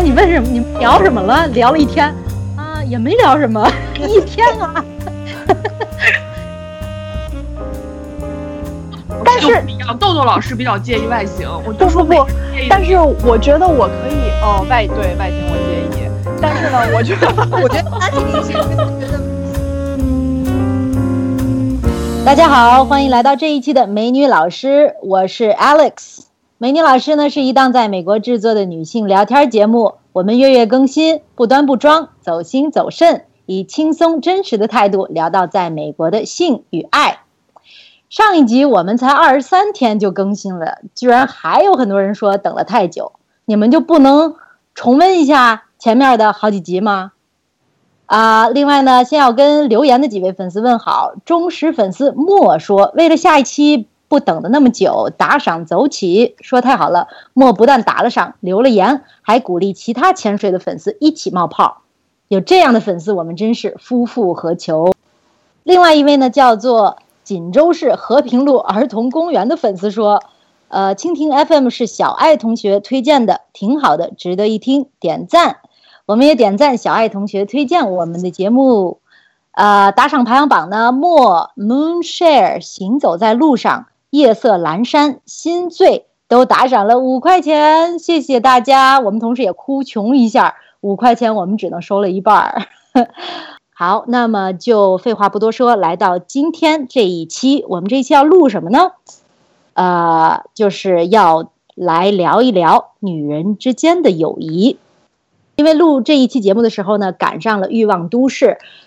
那你问什么？你们聊什么了？聊了一天啊，也没聊什么，一天啊。但是豆豆老师比较介意外形，我就说不不，但是我觉得我可以哦，外对外形我介意，但是呢，我觉得 我觉得他这个觉得。大家好，欢迎来到这一期的美女老师，我是 Alex。美女老师呢是一档在美国制作的女性聊天节目，我们月月更新，不端不装，走心走肾，以轻松真实的态度聊到在美国的性与爱。上一集我们才二十三天就更新了，居然还有很多人说等了太久，你们就不能重温一下前面的好几集吗？啊，另外呢，先要跟留言的几位粉丝问好。忠实粉丝莫说，为了下一期不等的那么久，打赏走起，说太好了。莫不但打了赏，留了言，还鼓励其他潜水的粉丝一起冒泡。有这样的粉丝，我们真是夫复何求。另外一位呢，叫做锦州市和平路儿童公园的粉丝说，呃，蜻蜓 FM 是小爱同学推荐的，挺好的，值得一听，点赞。我们也点赞小爱同学推荐我们的节目，呃，打赏排行榜呢，莫 Moonshare 行走在路上，夜色阑珊，心醉都打赏了五块钱，谢谢大家。我们同时也哭穷一下，五块钱我们只能收了一半儿。好，那么就废话不多说，来到今天这一期，我们这一期要录什么呢？呃，就是要来聊一聊女人之间的友谊。因为录这一期节目的时候呢，赶上了《欲望都市》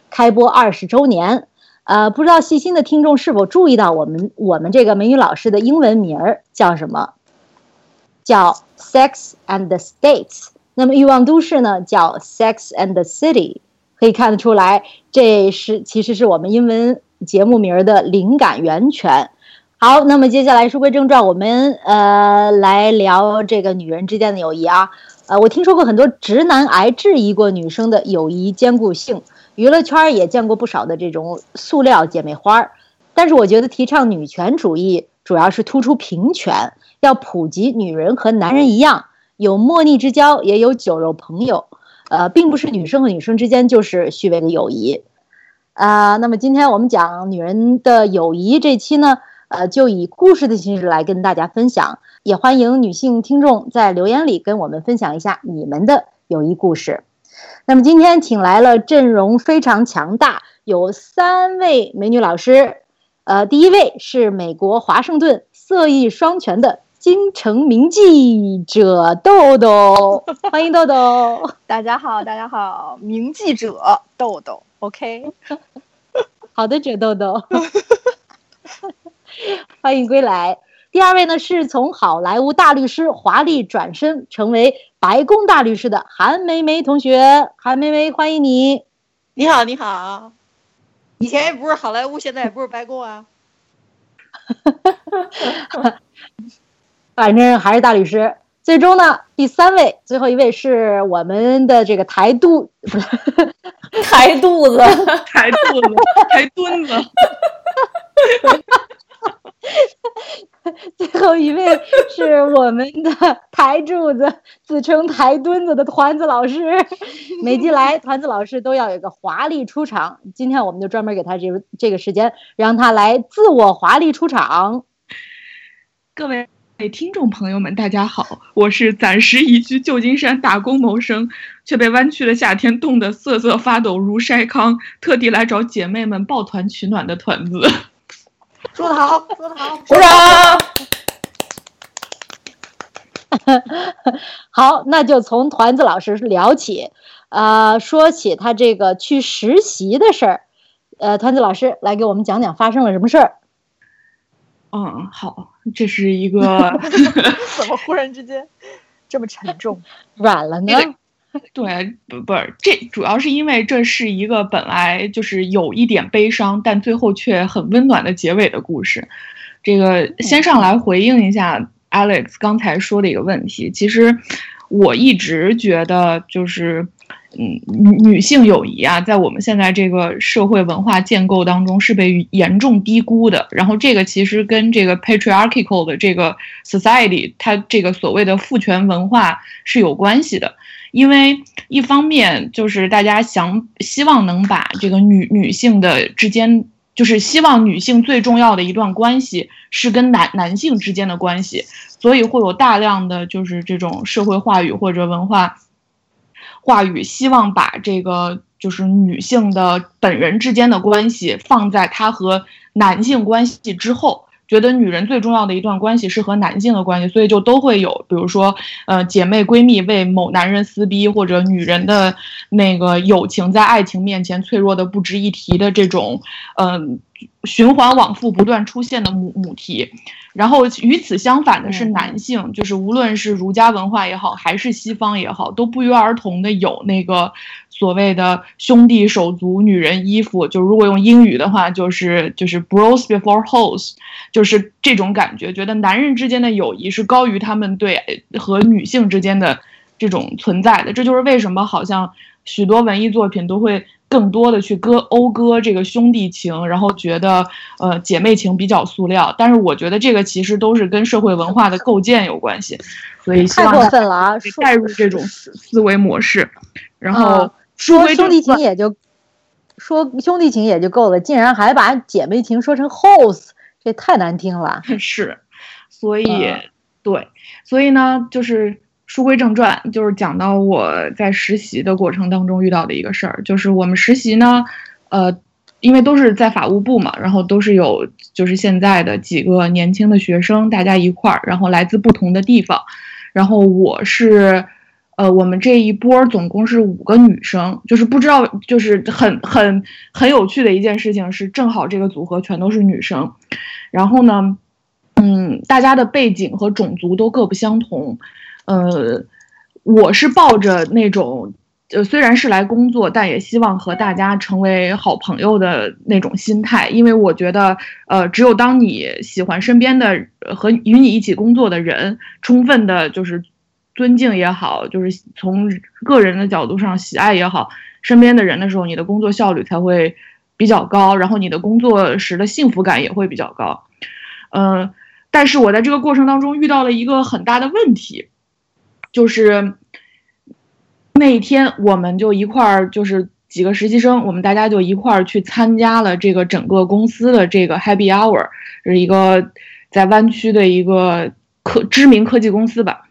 开播二十周年，呃，不知道细心的听众是否注意到我们我们这个美女老师的英文名儿叫什么？叫《Sex and the States》。那么《欲望都市》呢，叫《Sex and the City》。可以看得出来，这是其实是我们英文节目名儿的灵感源泉。好，那么接下来书归正传，我们呃来聊这个女人之间的友谊啊。呃，我听说过很多直男癌质疑过女生的友谊坚固性，娱乐圈也见过不少的这种塑料姐妹花儿。但是我觉得提倡女权主义主要是突出平权，要普及女人和男人一样有莫逆之交，也有酒肉朋友。呃，并不是女生和女生之间就是虚伪的友谊。啊，那么今天我们讲女人的友谊这期呢，呃，就以故事的形式来跟大家分享。也欢迎女性听众在留言里跟我们分享一下你们的友谊故事。那么今天请来了阵容非常强大，有三位美女老师。呃，第一位是美国华盛顿色艺双全的京城名记者豆豆，欢迎豆豆。大家好，大家好，名记者豆豆，OK。好的，者豆豆，欢迎归来。第二位呢，是从好莱坞大律师华丽转身成为白宫大律师的韩梅梅同学。韩梅梅，欢迎你！你好，你好。以前也不是好莱坞，现在也不是白宫啊。反正还是大律师。最终呢，第三位，最后一位是我们的这个台肚，不是台肚子，台肚子，台墩子。最后一位是我们的台柱子，自称台墩子的团子老师。每季来，团子老师都要有个华丽出场。今天我们就专门给他这个这个时间，让他来自我华丽出场。各位听众朋友们，大家好，我是暂时移居旧金山打工谋生，却被弯曲的夏天冻得瑟瑟发抖如筛糠，特地来找姐妹们抱团取暖的团子。说得好，说得好，鼓掌。好，那就从团子老师聊起，呃，说起他这个去实习的事儿，呃，团子老师来给我们讲讲发生了什么事儿。嗯，好，这是一个 怎么忽然之间这么沉重，软了呢？对，不不是，这主要是因为这是一个本来就是有一点悲伤，但最后却很温暖的结尾的故事。这个先上来回应一下 Alex 刚才说的一个问题。其实我一直觉得，就是嗯，女女性友谊啊，在我们现在这个社会文化建构当中是被严重低估的。然后这个其实跟这个 patriarchal 的这个 society，它这个所谓的父权文化是有关系的。因为一方面就是大家想希望能把这个女女性的之间，就是希望女性最重要的一段关系是跟男男性之间的关系，所以会有大量的就是这种社会话语或者文化话语，希望把这个就是女性的本人之间的关系放在她和男性关系之后。觉得女人最重要的一段关系是和男性的关系，所以就都会有，比如说，呃，姐妹闺蜜为某男人撕逼，或者女人的那个友情在爱情面前脆弱的不值一提的这种，嗯，循环往复不断出现的母母题。然后与此相反的是，男性就是无论是儒家文化也好，还是西方也好，都不约而同的有那个。所谓的兄弟手足，女人衣服，就如果用英语的话，就是就是 bros before hoes，就是这种感觉，觉得男人之间的友谊是高于他们对和女性之间的这种存在的。这就是为什么好像许多文艺作品都会更多的去歌讴歌这个兄弟情，然后觉得呃姐妹情比较塑料。但是我觉得这个其实都是跟社会文化的构建有关系，所以太过分了啊！带入这种思维模式，然后。说兄弟情也就说兄弟情也就够了，竟然还把姐妹情说成 house，这太难听了。是，所以对，所以呢，就是书归正传，就是讲到我在实习的过程当中遇到的一个事儿，就是我们实习呢，呃，因为都是在法务部嘛，然后都是有就是现在的几个年轻的学生，大家一块儿，然后来自不同的地方，然后我是。呃，我们这一波总共是五个女生，就是不知道，就是很很很有趣的一件事情是，正好这个组合全都是女生，然后呢，嗯，大家的背景和种族都各不相同，呃，我是抱着那种，呃，虽然是来工作，但也希望和大家成为好朋友的那种心态，因为我觉得，呃，只有当你喜欢身边的和与你一起工作的人，充分的，就是。尊敬也好，就是从个人的角度上喜爱也好，身边的人的时候，你的工作效率才会比较高，然后你的工作时的幸福感也会比较高。嗯，但是我在这个过程当中遇到了一个很大的问题，就是那一天我们就一块儿，就是几个实习生，我们大家就一块儿去参加了这个整个公司的这个 Happy Hour，是一个在湾区的一个科知名科技公司吧。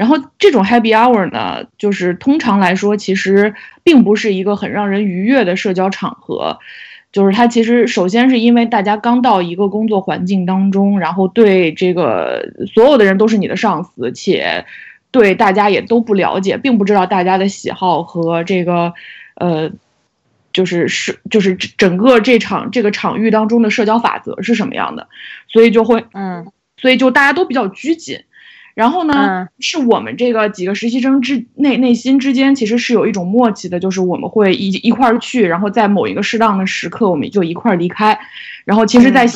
然后这种 happy hour 呢，就是通常来说，其实并不是一个很让人愉悦的社交场合。就是它其实首先是因为大家刚到一个工作环境当中，然后对这个所有的人都是你的上司，且对大家也都不了解，并不知道大家的喜好和这个呃，就是是就是整个这场这个场域当中的社交法则是什么样的，所以就会嗯，所以就大家都比较拘谨。然后呢，是我们这个几个实习生之内内心之间其实是有一种默契的，就是我们会一一块儿去，然后在某一个适当的时刻，我们就一块儿离开。然后其实，在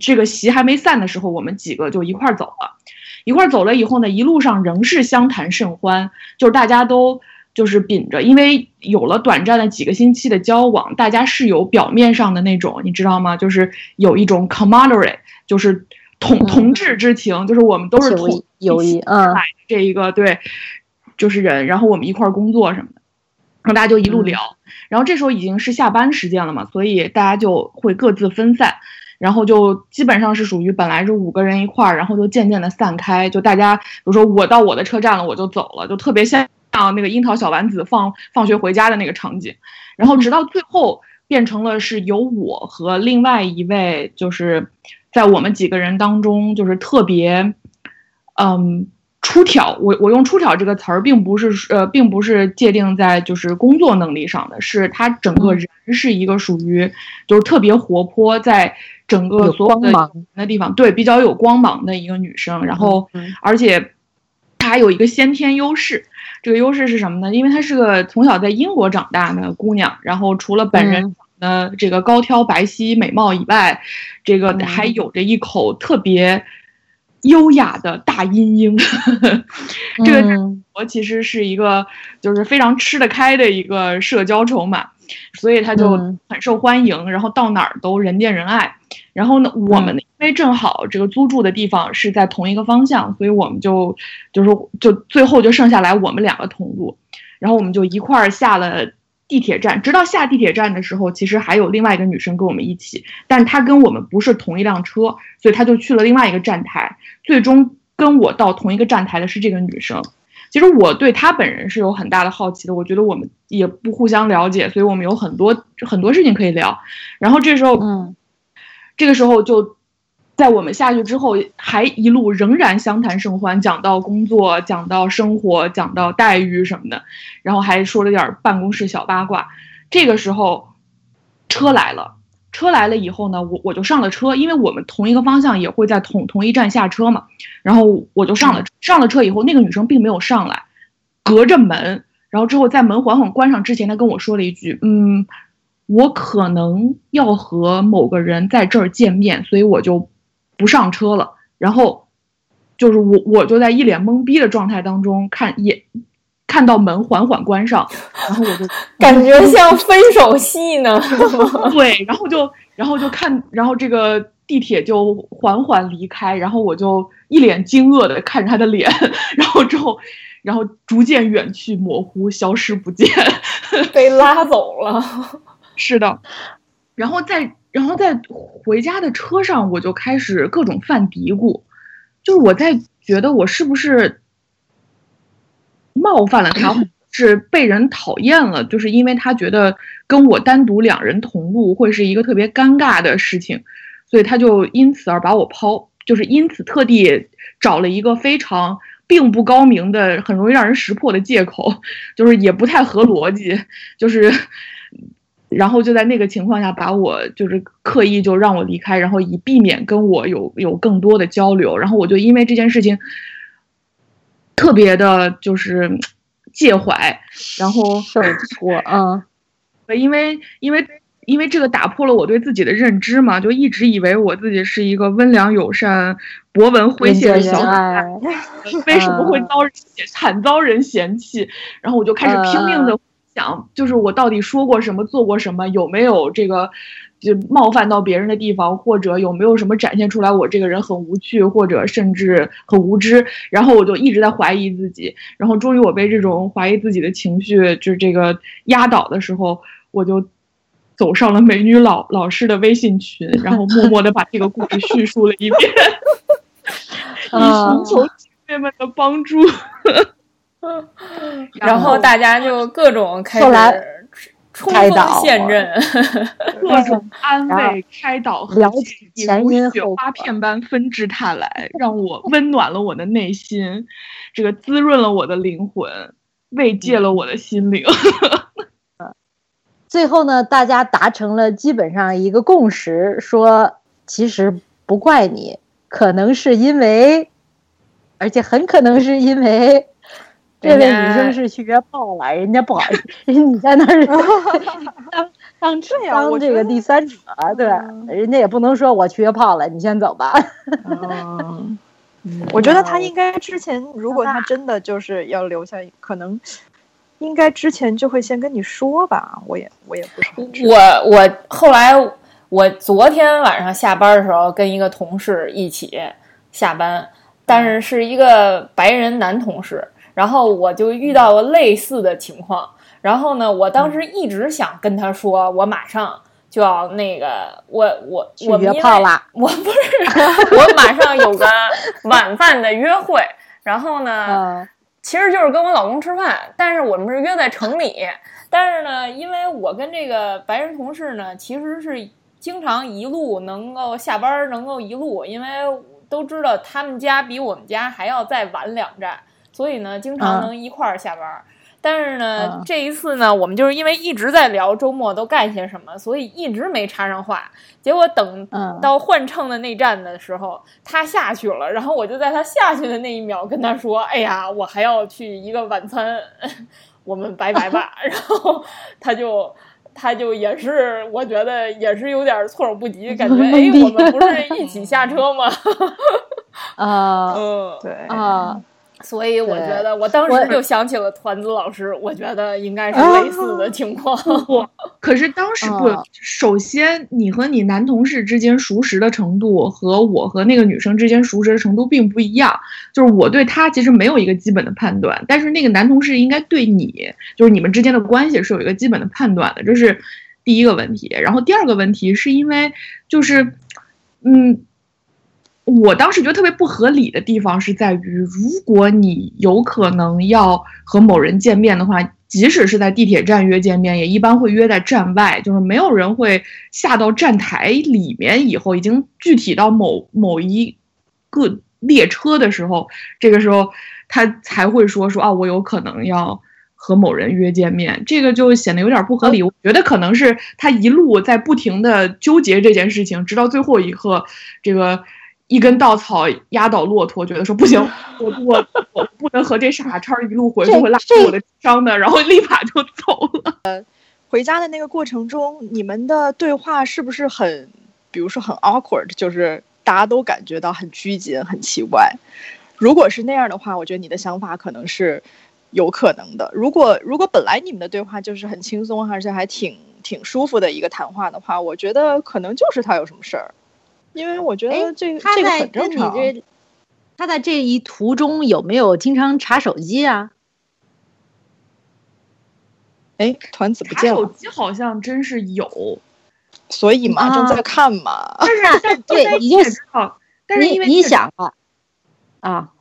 这个席还没散的时候，我们几个就一块儿走了。一块儿走了以后呢，一路上仍是相谈甚欢，就是大家都就是秉着，因为有了短暂的几个星期的交往，大家是有表面上的那种，你知道吗？就是有一种 camaraderie，就是。同同志之情，就是我们都是同友谊，嗯，这一个对，就是人，然后我们一块儿工作什么的，然后大家就一路聊，然后这时候已经是下班时间了嘛，所以大家就会各自分散，然后就基本上是属于本来是五个人一块儿，然后就渐渐的散开，就大家比如说我到我的车站了，我就走了，就特别像那个樱桃小丸子放 放学回家的那个场景，然后直到最后变成了是由我和另外一位就是。在我们几个人当中，就是特别，嗯，出挑。我我用“出挑”这个词儿，并不是呃，并不是界定在就是工作能力上的，是他整个人是一个属于就是特别活泼，在整个所有的的地方，对比较有光芒的一个女生。然后，而且她还有一个先天优势，这个优势是什么呢？因为她是个从小在英国长大的姑娘，然后除了本人。的这个高挑白皙美貌以外，这个还有着一口特别优雅的大阴英。这个我其实是一个就是非常吃得开的一个社交筹码，所以他就嗯很受欢迎，然后到哪儿都人见人爱。然后呢，我们因为正好这个租住的地方是在同一个方向，所以我们就就是就最后就剩下来我们两个同路，然后我们就一块儿下了地铁站。直到下地铁站的时候，其实还有另外一个女生跟我们一起，但她跟我们不是同一辆车，所以她就去了另外一个站台。最终跟我到同一个站台的是这个女生。其实我对她本人是有很大的好奇的，我觉得我们也不互相了解，所以我们有很多很多事情可以聊。然后这时候，嗯这个时候就在我们下去之后，还一路仍然相谈甚欢，讲到工作，讲到生活，讲到待遇什么的，然后还说了点儿办公室小八卦。这个时候，车来了。车来了以后呢，我我就上了车，因为我们同一个方向也会在同同一站下车嘛。然后我就上了上了车以后，那个女生并没有上来，隔着门，然后之后在门缓缓关上之前，她跟我说了一句：“嗯，我可能要和某个人在这儿见面，所以我就不上车了。”然后就是我我就在一脸懵逼的状态当中看也看到门缓缓关上，然后我就 感觉像分手戏呢。对，然后就然后就看，然后这个地铁就缓缓离开，然后我就一脸惊愕的看着他的脸，然后之后，然后逐渐远去，模糊，消失不见。被拉走了。是的，然后在然后在回家的车上，我就开始各种犯嘀咕，就是我在觉得我是不是冒犯了他，是被人讨厌了，就是因为他觉得跟我单独两人同路会是一个特别尴尬的事情，所以他就因此而把我抛，就是因此特地找了一个非常。并不高明的、很容易让人识破的借口，就是也不太合逻辑，就是，然后就在那个情况下把我就是刻意就让我离开，然后以避免跟我有有更多的交流，然后我就因为这件事情特别的就是介怀，然后受挫，嗯 因为因为因为这个打破了我对自己的认知嘛，就一直以为我自己是一个温良友善、博闻诙谐的小可爱。为什么会遭人嫌惨遭人嫌弃？然后我就开始拼命的想，就是我到底说过什么，做过什么，有没有这个就冒犯到别人的地方，或者有没有什么展现出来我这个人很无趣，或者甚至很无知。然后我就一直在怀疑自己，然后终于我被这种怀疑自己的情绪就是这个压倒的时候，我就。走上了美女老老师的微信群，然后默默的把这个故事叙述了一遍，以寻求姐妹们的帮助。然后大家就各种开始冲锋陷阵，各种安慰、开导和了建解前因雪花后果片般纷至沓来，让我温暖了我的内心，这个滋润了我的灵魂，慰藉了我的心灵。最后呢，大家达成了基本上一个共识，说其实不怪你，可能是因为，而且很可能是因为这位女生是去约炮了，人家不好，你在那儿 当当这样当这个第三者，对吧？人家也不能说我去约炮了，你先走吧。嗯，我觉得他应该之前，如果他真的就是要留下，可能应该之前就会先跟你说吧。我也我也不是道。我我后来我昨天晚上下班的时候跟一个同事一起下班，但是是一个白人男同事，然后我就遇到了类似的情况。然后呢，我当时一直想跟他说，我马上就要那个，我我我约炮啦 我不是，我马上有个晚饭的约会，然后呢，嗯其实就是跟我老公吃饭，但是我们是约在城里。但是呢，因为我跟这个白人同事呢，其实是经常一路能够下班能够一路，因为都知道他们家比我们家还要再晚两站，所以呢，经常能一块儿下班。但是呢，嗯这一次呢，我们就是因为一直在聊周末都干些什么，所以一直没插上话。结果等嗯到换乘的那站的时候，他下去了，然后我就在他下去的那一秒跟他说：“哎呀，我还要去一个晚餐，我们拜拜吧。”然后他就。他就也是，我觉得也是有点措手不及，感觉 哎，我们不是一起下车吗？啊嗯，对啊，所以我觉得，我当时就想起了团子老师，我觉得应该是类似的情况。不，可是当时不嗯，首先你和你男同事之间熟识的程度和我和那个女生之间熟识的程度并不一样。就是我对他其实没有一个基本的判断，但是那个男同事应该对你，就是你们之间的关系是有一个基本的判断的，这是第一个问题。然后第二个问题是因为就是，嗯。我当时觉得特别不合理的地方是在于，如果你有可能要和某人见面的话，即使是在地铁站约见面，也一般会约在站外，就是没有人会下到站台里面以后，已经具体到某某一个列车的时候，这个时候他才会说说啊，我有可能要和某人约见面，这个就显得有点不合理。我觉得可能是他一路在不停的纠结这件事情，直到最后一刻，这个。一根稻草压倒骆驼，觉得说不行，我我我不能和这傻叉一路回去，会拉低我的伤的，然后立马就走了。回家的那个过程中，你们的对话是不是很，比如说很 awkward，就是大家都感觉到很拘谨、很奇怪？如果是那样的话，我觉得你的想法可能是有可能的。如果如果本来你们的对话就是很轻松，而且还挺挺舒服的一个谈话的话，我觉得可能就是他有什么事儿。因为我觉得这个这个他在很正常。这他在这一途中有没有经常查手机啊？哎，团子不见了，手机好像真是有，所以嘛，啊正在看嘛。但是但是对，你就也知道，但是因为你你想啊啊，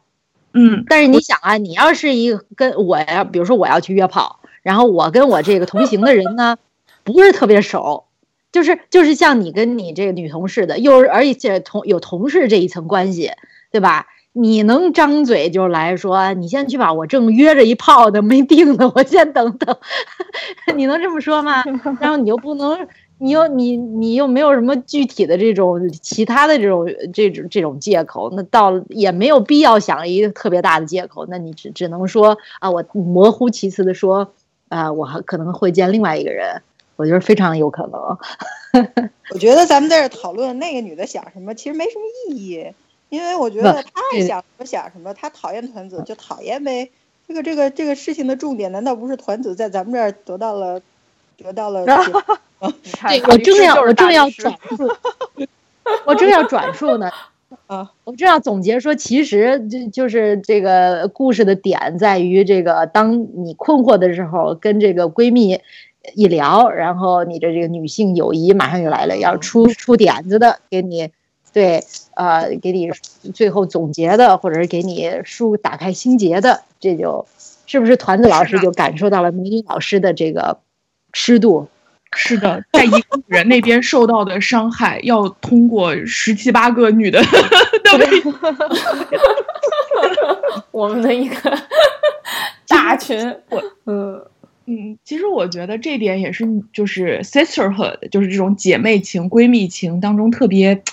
嗯，但是你想啊，你要是一个跟我要，比如说我要去约炮，然后我跟我这个同行的人呢，不是特别熟，就是就是像你跟你这个女同事的，又是而且同有同事这一层关系，对吧？你能张嘴就来说，你先去吧，我正约着一炮呢，没定呢，我先等等。你能这么说吗？然后你又不能，你又你你又没有什么具体的这种其他的这种这种这种借口，那到了也没有必要想一个特别大的借口，那你只只能说啊，我模糊其词的说，啊，我还可能会见另外一个人，我觉得非常有可能。我觉得咱们在这讨论那个女的想什么，其实没什么意义，因为我觉得她爱想什么想什么，她讨厌团子就讨厌呗。这个这个这个事情的重点，难道不是团子在咱们这儿得到了得到了？你看对，我正要我正要转述，我正要转述呢。啊，我正要总结说，其实就就是这个故事的点在于这个，当你困惑的时候，跟这个闺蜜一聊，然后你的这个女性友谊马上就来了，要出出点子的，给你对呃给你最后总结的，或者是给你书打开心结的，这就是不是团子老师就感受到了美女老师的这个湿度？是的，在一个女人那边受到的伤害，要通过十七八个女的 的微我们的一个大群，我嗯，嗯，其实我觉得这点也是，就是 sisterhood，就是这种姐妹情、闺蜜情当中特别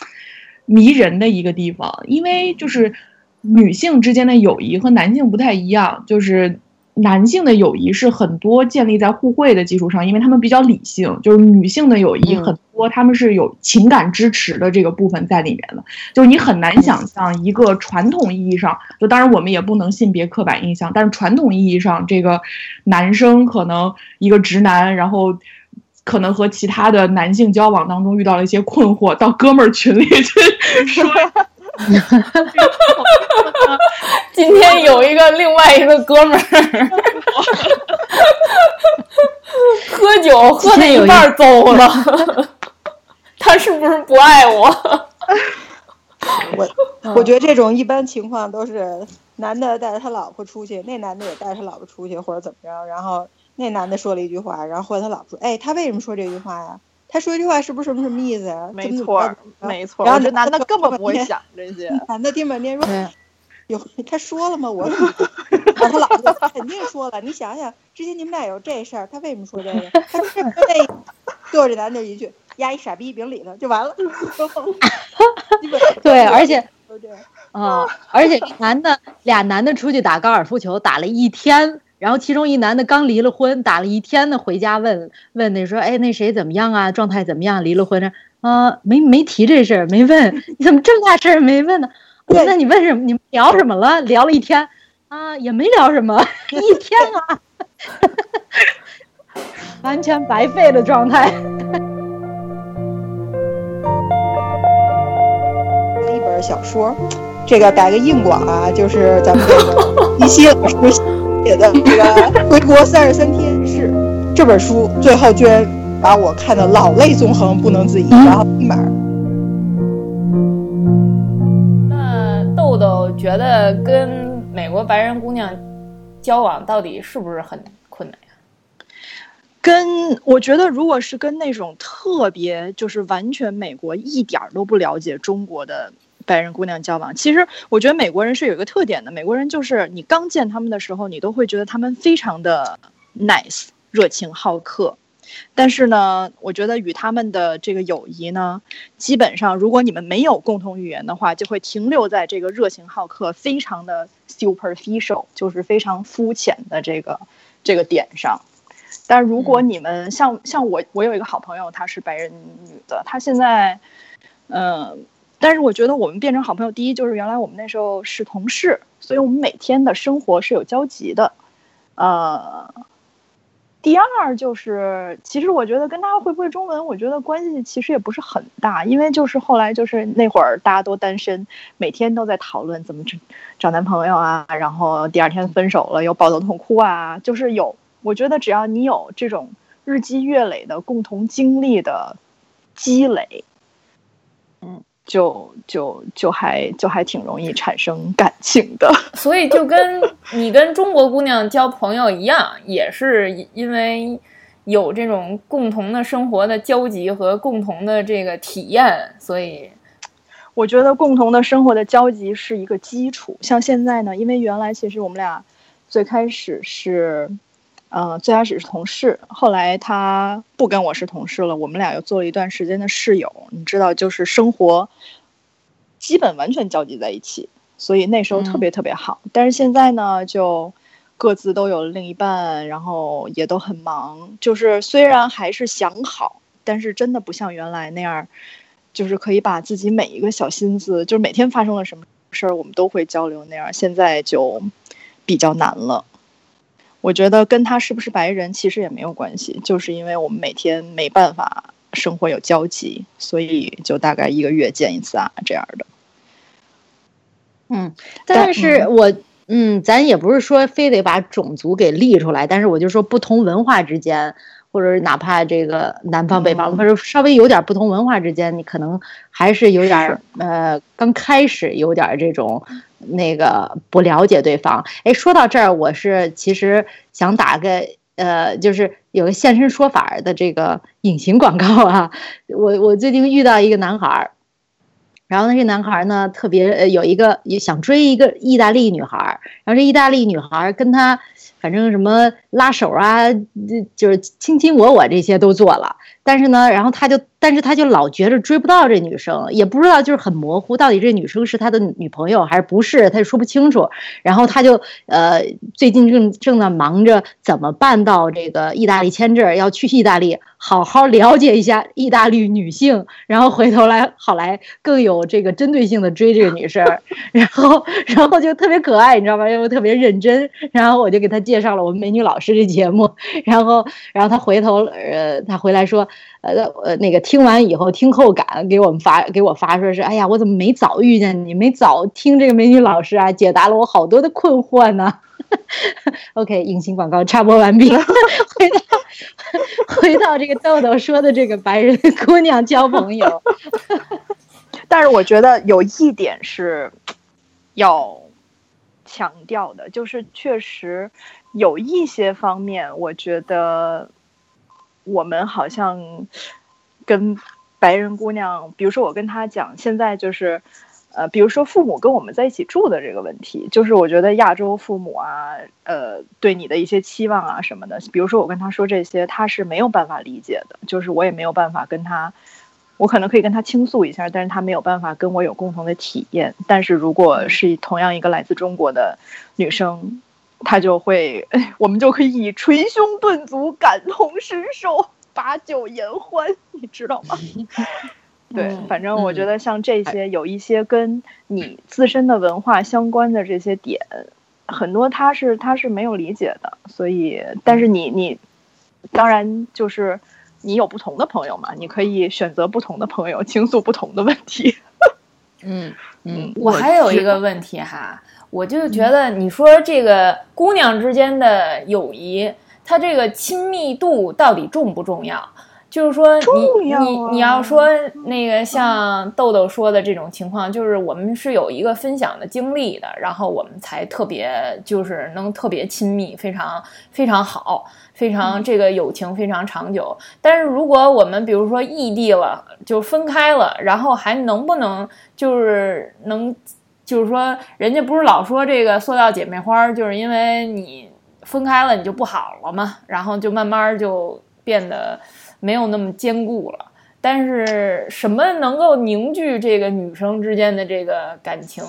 迷人的一个地方。因为就是女性之间的友谊和男性不太一样，就是男性的友谊是很多建立在互惠的基础上，因为他们比较理性；就是女性的友谊嗯很多，他们是有情感支持的这个部分在里面的。就是你很难想象一个传统意义上，就当然我们也不能性别刻板印象，但是传统意义上，这个男生可能一个直男，然后可能和其他的男性交往当中遇到了一些困惑，到哥们儿群里去 说。今天有一个另外一个哥们儿，喝酒喝了一半儿走了，他是不是不爱我？我我觉得这种一般情况都是男的带着他老婆出去，那男的也带着他老婆出去，或者怎么着，然后那男的说了一句话，然后或者他老婆说，哎，他为什么说这句话呀？他说这句话是不是什么什么意思呀？没错没错儿。然后我觉得男的根本不会想这些。男的听半天说对，有他说了吗？我说然后他老婆肯定说了，你想想之前你们俩有这事儿，他为什么说这个？他说这说这个，最后这男的一句压一傻逼饼里头就完了。对，而且。啊、而且这男的俩男的出去打高尔夫球，打了一天，然后其中一男的刚离了婚，打了一天的，回家问问那说，哎，那谁怎么样啊？状态怎么样？离了婚呢？啊、没没提这事儿，没问，你怎么这么大事儿没问呢？对那你问什么？你们聊什么了？聊了一天。啊，也没聊什么，一天啊，完全白费的状态。一本小说，这个打个硬广啊，就是咱们这个一西老师写的这个 《回国三十三天是》这本书，最后居然把我看得老泪纵横，不能自已。然后立马，那豆豆觉得跟美国白人姑娘交往到底是不是很困难呀？跟我觉得，如果是跟那种特别就是完全美国一点儿都不了解中国的白人姑娘交往，其实我觉得美国人是有一个特点的，美国人就是你刚见他们的时候，你都会觉得他们非常的 nice、热情好客。但是呢，我觉得与他们的这个友谊呢，基本上如果你们没有共同语言的话，就会停留在这个热情好客，非常的 superficial，就是非常肤浅的这个这个点上。但如果你们像像我，我有一个好朋友，她是白人女的，她现在，嗯、但是我觉得我们变成好朋友，第一就是原来我们那时候是同事，所以我们每天的生活是有交集的，呃，第二就是，其实我觉得跟他会不会中文，我觉得关系其实也不是很大，因为就是后来就是那会儿大家都单身，每天都在讨论怎么找找男朋友啊，然后第二天分手了又抱头痛哭啊，就是有，我觉得只要你有这种日积月累的共同经历的积累，就就就还就还挺容易产生感情的。所以就跟你跟中国姑娘交朋友一样，也是因为有这种共同的生活的交集和共同的这个体验，所以我觉得共同的生活的交集是一个基础。像现在呢，因为原来其实我们俩最开始是，呃，最开始是同事，后来他不跟我是同事了，我们俩又做了一段时间的室友。你知道，就是生活基本完全交集在一起，所以那时候特别特别好。但是现在呢，就各自都有另一半，然后也都很忙。就是虽然还是想好，但是真的不像原来那样。就是可以把自己每一个小心思，就是每天发生了什么事儿，我们都会交流那样。现在就比较难了。我觉得跟他是不是白人其实也没有关系，就是因为我们每天没办法生活有交集，所以就大概一个月见一次啊这样的。嗯，但是我嗯，咱也不是说非得把种族给立出来，但是我就说不同文化之间。或者哪怕这个南方北方，或者稍微有点不同文化之间，你可能还是有点呃，刚开始有点这种那个不了解对方。哎，说到这儿，我是其实想打个呃，就是有个现身说法的这个隐形广告啊。我我最近遇到一个男孩儿，然后呢，这男孩呢特别有一个也想追一个意大利女孩儿，然后这意大利女孩儿跟他。反正什么拉手啊，就是卿卿我我这些都做了，但是呢，然后他就，但是他就老觉着追不到这女生，也不知道就是很模糊，到底这女生是他的女朋友还是不是，他就说不清楚。然后他就呃，最近正正在忙着怎么办到这个意大利签证，要去意大利好好了解一下意大利女性，然后回头来好来更有这个针对性的追这个女生，然后然后就特别可爱，你知道吗？又特别认真，然后我就给他介绍了我们美女老师这节目，然后然后他回头呃，他回来说。呃呃，那个听完以后听后感给我们发给我发说是，哎呀，我怎么没早遇见你，没早听这个美女老师啊，解答了我好多的困惑呢。OK，隐形广告插播完毕，回到回到这个豆豆说的这个白人姑娘交朋友。但是我觉得有一点是要强调的，就是确实有一些方面，我觉得。我们好像跟白人姑娘，比如说我跟她讲，现在就是，呃，比如说父母跟我们在一起住的这个问题，就是我觉得亚洲父母啊，呃，对你的一些期望啊什么的，比如说我跟她说这些，她是没有办法理解的，就是我也没有办法跟她，我可能可以跟他倾诉一下，但是他没有办法跟我有共同的体验。但是如果是同样一个来自中国的女生，他就会，我们就可以捶胸顿足、感同身受、把酒言欢，你知道吗？对，反正我觉得像这些有一些跟你自身的文化相关的这些点，很多他是他是没有理解的，所以但是你你当然就是你有不同的朋友嘛，你可以选择不同的朋友倾诉不同的问题。嗯嗯，我我还有一个问题哈，我就觉得你说这个姑娘之间的友谊，它这个亲密度到底重不重要？就是说重你，要你你要啊说那个像豆豆说的这种情况，就是我们是有一个分享的经历的，然后我们才特别就是能特别亲密，非常非常好，非常这个友情非常长久。但是如果我们比如说异地了，就分开了，然后还能不能就是能，就是说人家不是老说这个塑料姐妹花，就是因为你分开了你就不好了嘛，然后就慢慢就变得没有那么坚固了。但是什么能够凝聚这个女生之间的这个感情？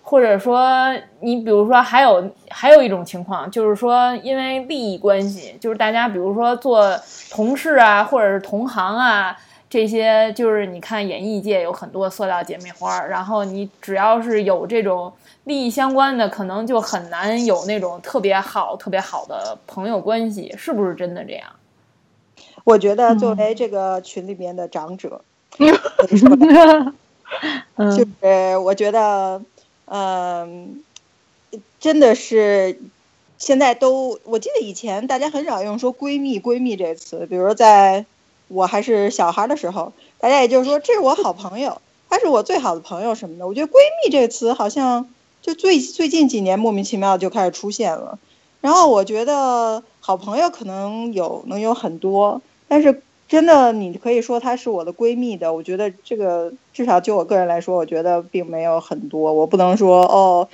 或者说，你比如说，还有还有一种情况，就是说，因为利益关系，就是大家比如说做同事啊，或者是同行啊，这些就是你看演艺界有很多塑料姐妹花儿，然后你只要是有这种利益相关的，可能就很难有那种特别好、特别好的朋友关系，是不是真的这样？我觉得作嗯为这个群里面的长者，嗯就是我觉得，嗯、真的是现在都，我记得以前大家很少用说闺蜜闺蜜这个词，比如在我还是小孩的时候，大家也就是说这是我好朋友，他是我最好的朋友什么的。我觉得闺蜜这个词好像就最最近几年莫名其妙就开始出现了。然后我觉得好朋友可能有能有很多，但是真的你可以说她是我的闺蜜的，我觉得这个至少就我个人来说，我觉得并没有很多。我不能说哦，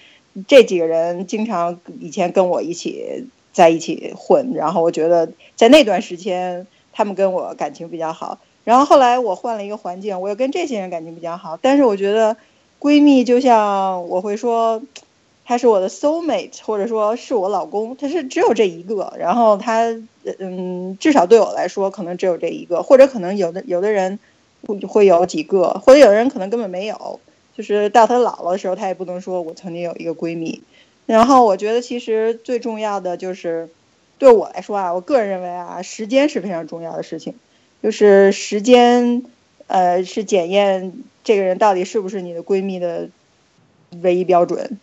这几个人经常以前跟我一起在一起混，然后我觉得在那段时间他们跟我感情比较好。然后后来我换了一个环境，我又跟这些人感情比较好。但是我觉得闺蜜就像我会说，他是我的 soul mate，或者说是我老公，他是只有这一个。然后他嗯，至少对我来说，可能只有这一个，或者可能有的有的人会会有几个，或者有的人可能根本没有。就是到他老了的时候，他也不能说我曾经有一个闺蜜。然后我觉得其实最重要的就是，对我来说啊，我个人认为啊，时间是非常重要的事情，就是时间，呃，是检验这个人到底是不是你的闺蜜的唯一标准。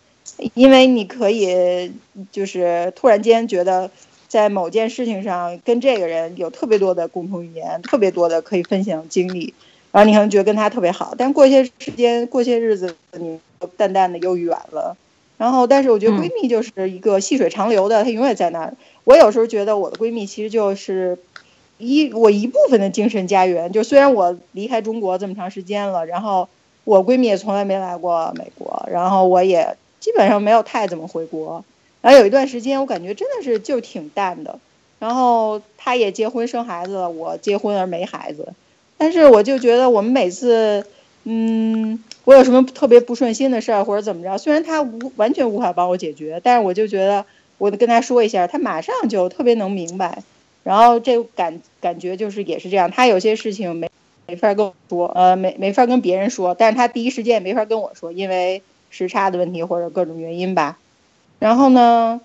因为你可以就是突然间觉得在某件事情上跟这个人有特别多的共同语言，特别多的可以分享经历，然后你可能觉得跟他特别好，但过些时间、过些日子，你淡淡的又远了。然后，但是我觉得嗯闺蜜就是一个细水长流的，她永远在那儿。我有时候觉得我的闺蜜其实就是一我一部分的精神家园。就虽然我离开中国这么长时间了，然后我闺蜜也从来没来过美国，然后我也基本上没有太怎么回国。然后有一段时间，我感觉真的是就挺淡的。然后她也结婚生孩子了，我结婚而没孩子。但是我就觉得我们每次，嗯，我有什么特别不顺心的事儿或者怎么着，虽然她无完全无法帮我解决，但是我就觉得我跟他说一下，他马上就特别能明白。然后这感感觉就是也是这样，他有些事情没没法跟我说，呃，没没法跟别人说，但是他第一时间也没法跟我说，因为时差的问题或者各种原因吧。然后呢，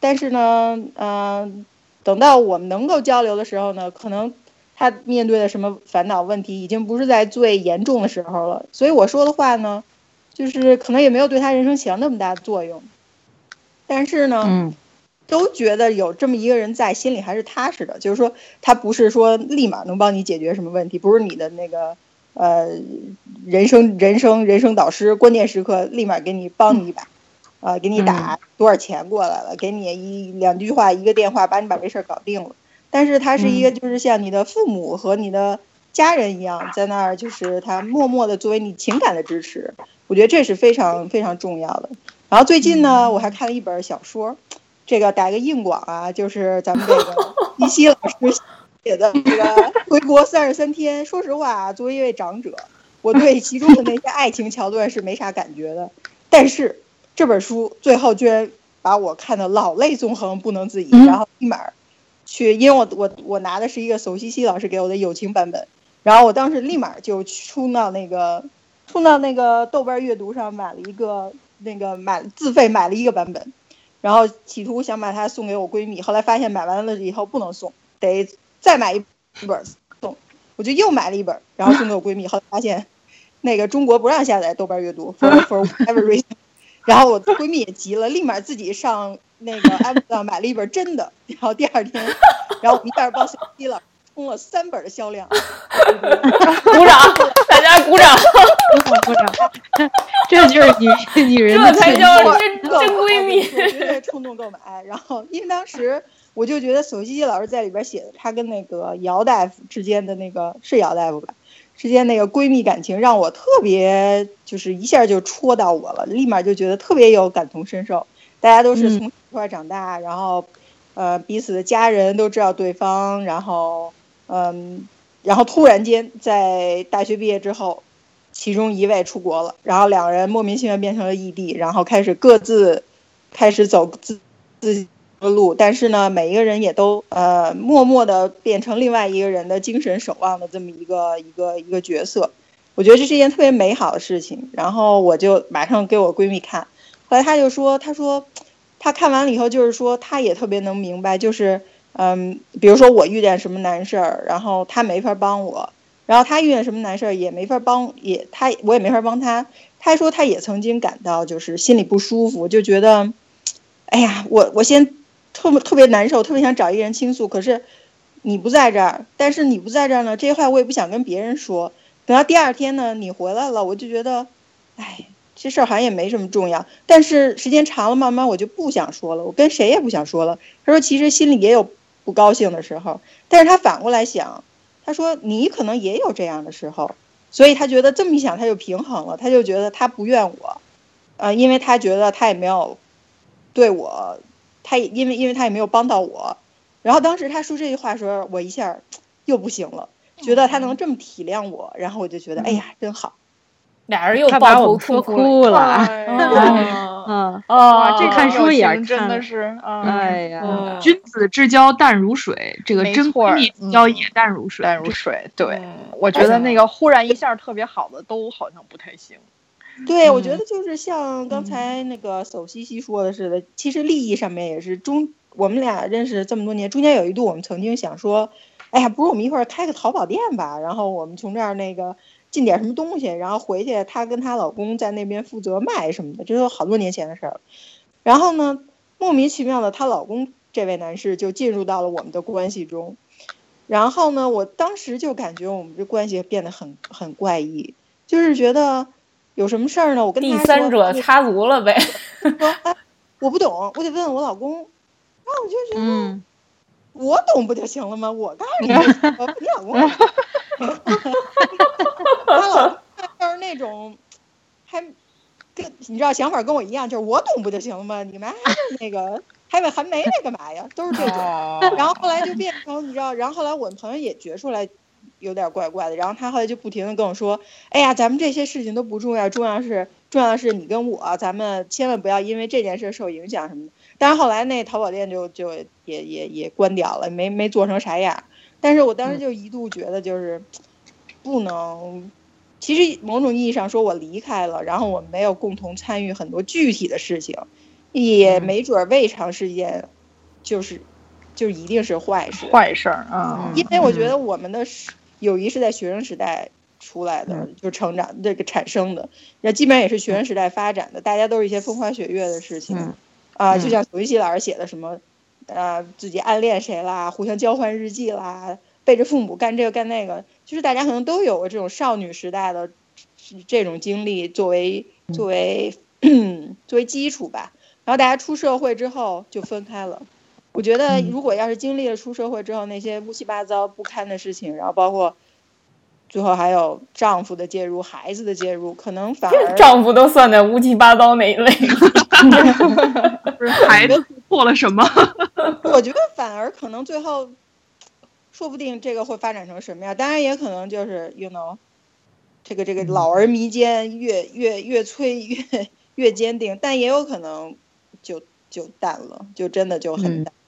但是呢，嗯、等到我们能够交流的时候呢，可能他面对的什么烦恼问题，已经不是在最严重的时候了。所以我说的话呢，就是可能也没有对他人生起到那么大的作用。但是呢，嗯都觉得有这么一个人在，心里还是踏实的。就是说，他不是说立马能帮你解决什么问题，不是你的那个呃人生人生人生导师，关键时刻立马给你帮你一把，啊、给你打多少钱过来了，给你一两句话一个电话，把你把这事儿搞定了。但是他是一个就是像你的父母和你的家人一样，在那儿就是他默默的作为你情感的支持，我觉得这是非常非常重要的。然后最近呢，我还看了一本小说，这个打个硬广啊，就是咱们这个 一西老师写的这个《回国三十三天》。说实话啊，作为一位长者，我对其中的那些爱情桥段是没啥感觉的，但是这本书最后居然把我看的老泪纵横，不能自已，嗯。然后立马去，因为我我我拿的是一个索西西老师给我的友情版本，然后我当时立马就冲到那个冲到那个豆瓣阅读上买了一个那个买自费买了一个版本，然后企图想把它送给我闺蜜，后来发现买完了以后不能送，得再买一本送，我就又买了一本，然后送给我闺蜜，后来发现那个中国不让下载豆瓣阅读，for for whatever reason，然后我闺蜜也急了，立马自己上那个 Amazon 买了一本真的，然后第二天，然后我们一下帮随机了。冲了三本的销量，鼓掌，大家鼓掌，鼓掌鼓掌，这就是女女人的这才叫真 真闺蜜。绝对冲动购买。然后，因为当时我就觉得索西西老师在里边写的，她跟那个姚大夫之间的那个是姚大夫吧，之间那个闺蜜感情，让我特别就是一下就戳到我了，立马就觉得特别有感同身受。大家都是从一块长大，然后呃彼此的家人都知道对方，然后。嗯，然后突然间在大学毕业之后，其中一位出国了，然后两个人莫名其妙变成了异地，然后开始各自开始走自自己的路，但是呢，每一个人也都呃默默的变成另外一个人的精神守望的这么一个一个一个角色，我觉得这是一件特别美好的事情。然后我就马上给我闺蜜看，后来她就说，她说她看完了以后就是说，她也特别能明白，就是。嗯，比如说我遇见什么难事儿，然后他没法帮我，然后他遇见什么难事儿也没法帮，也他我也没法帮他。他说他也曾经感到就是心里不舒服，就觉得，哎呀，我我先特特别难受，特别想找一个人倾诉。可是你不在这儿，但是你不在这儿呢，这些话我也不想跟别人说。等到第二天呢，你回来了，我就觉得，哎，这事儿好像也没什么重要。但是时间长了，慢慢我就不想说了，我跟谁也不想说了。他说其实心里也有。不高兴的时候，但是他反过来想，他说你可能也有这样的时候，所以他觉得这么一想他就平衡了，他就觉得他不怨我，呃，因为他觉得他也没有对我，他也因为因为他也没有帮到我，然后当时他说这句话的时候，我一下又不行了，觉得他能这么体谅我，然后我就觉得哎呀真好。俩人又把我说哭了，嗯啊，这看书也真的是，哎呀，君子之交淡如水，这个真闺蜜之交也淡如水，淡如水。对，我觉得那个忽然一下特别好的都好像不太行。对，我觉得就是像刚才那个叟西西说的似的，其实利益上面也是中，我们俩认识这么多年，中间有一度我们曾经想说，哎呀，不如我们一块儿开个淘宝店吧，然后我们从这儿那个。进点什么东西，然后回去，她跟她老公在那边负责卖什么的，这都好多年前的事儿了。然后呢，莫名其妙的，她老公这位男士就进入到了我们的关系中。然后呢，我当时就感觉我们这关系变得很很怪异，就是觉得有什么事儿呢，我跟第三者插足了呗。说哎，我不懂，我得问问我老公。然后我就觉得，我懂不就行了吗？我告诉你，你老公。他老就是那种，还跟你知道想法跟我一样，就是我懂不就行了吗？你们还那个还问韩梅那干嘛呀？都是这种。然后后来就变成你知道，然后后来我们朋友也觉出来有点怪怪的，然后他后来就不停的跟我说：“哎呀，咱们这些事情都不重要，重要是重要的是你跟我，咱们千万不要因为这件事受影响什么的。”但是后来那淘宝店就就也也也关掉了，没没做成啥样。但是我当时就一度觉得就是不能。其实某种意义上说，我离开了，然后我们没有共同参与很多具体的事情，也没准未尝是一件，就是，就一定是坏事。坏事儿啊！因为我觉得我们的友谊是在学生时代出来的，就成长这个产生的，那基本上也是学生时代发展的。大家都是一些风花雪月的事情，啊，就像隋西老师写的什么，呃，自己暗恋谁啦，互相交换日记啦。背着父母干这个干那个，就是大家可能都有过这种少女时代的这种经历作为作为作为基础吧。然后大家出社会之后就分开了。我觉得如果要是经历了出社会之后那些乌七八糟不堪的事情，然后包括最后还有丈夫的介入、孩子的介入，可能反而 丈夫都算在乌七八糟那一类。不是孩子做了什么？我觉得反而可能最后。说不定这个会发展成什么样？当然也可能就是，you know，这个这个老而弥坚，越越越催越越坚定，但也有可能就就淡了，就真的就很淡。嗯，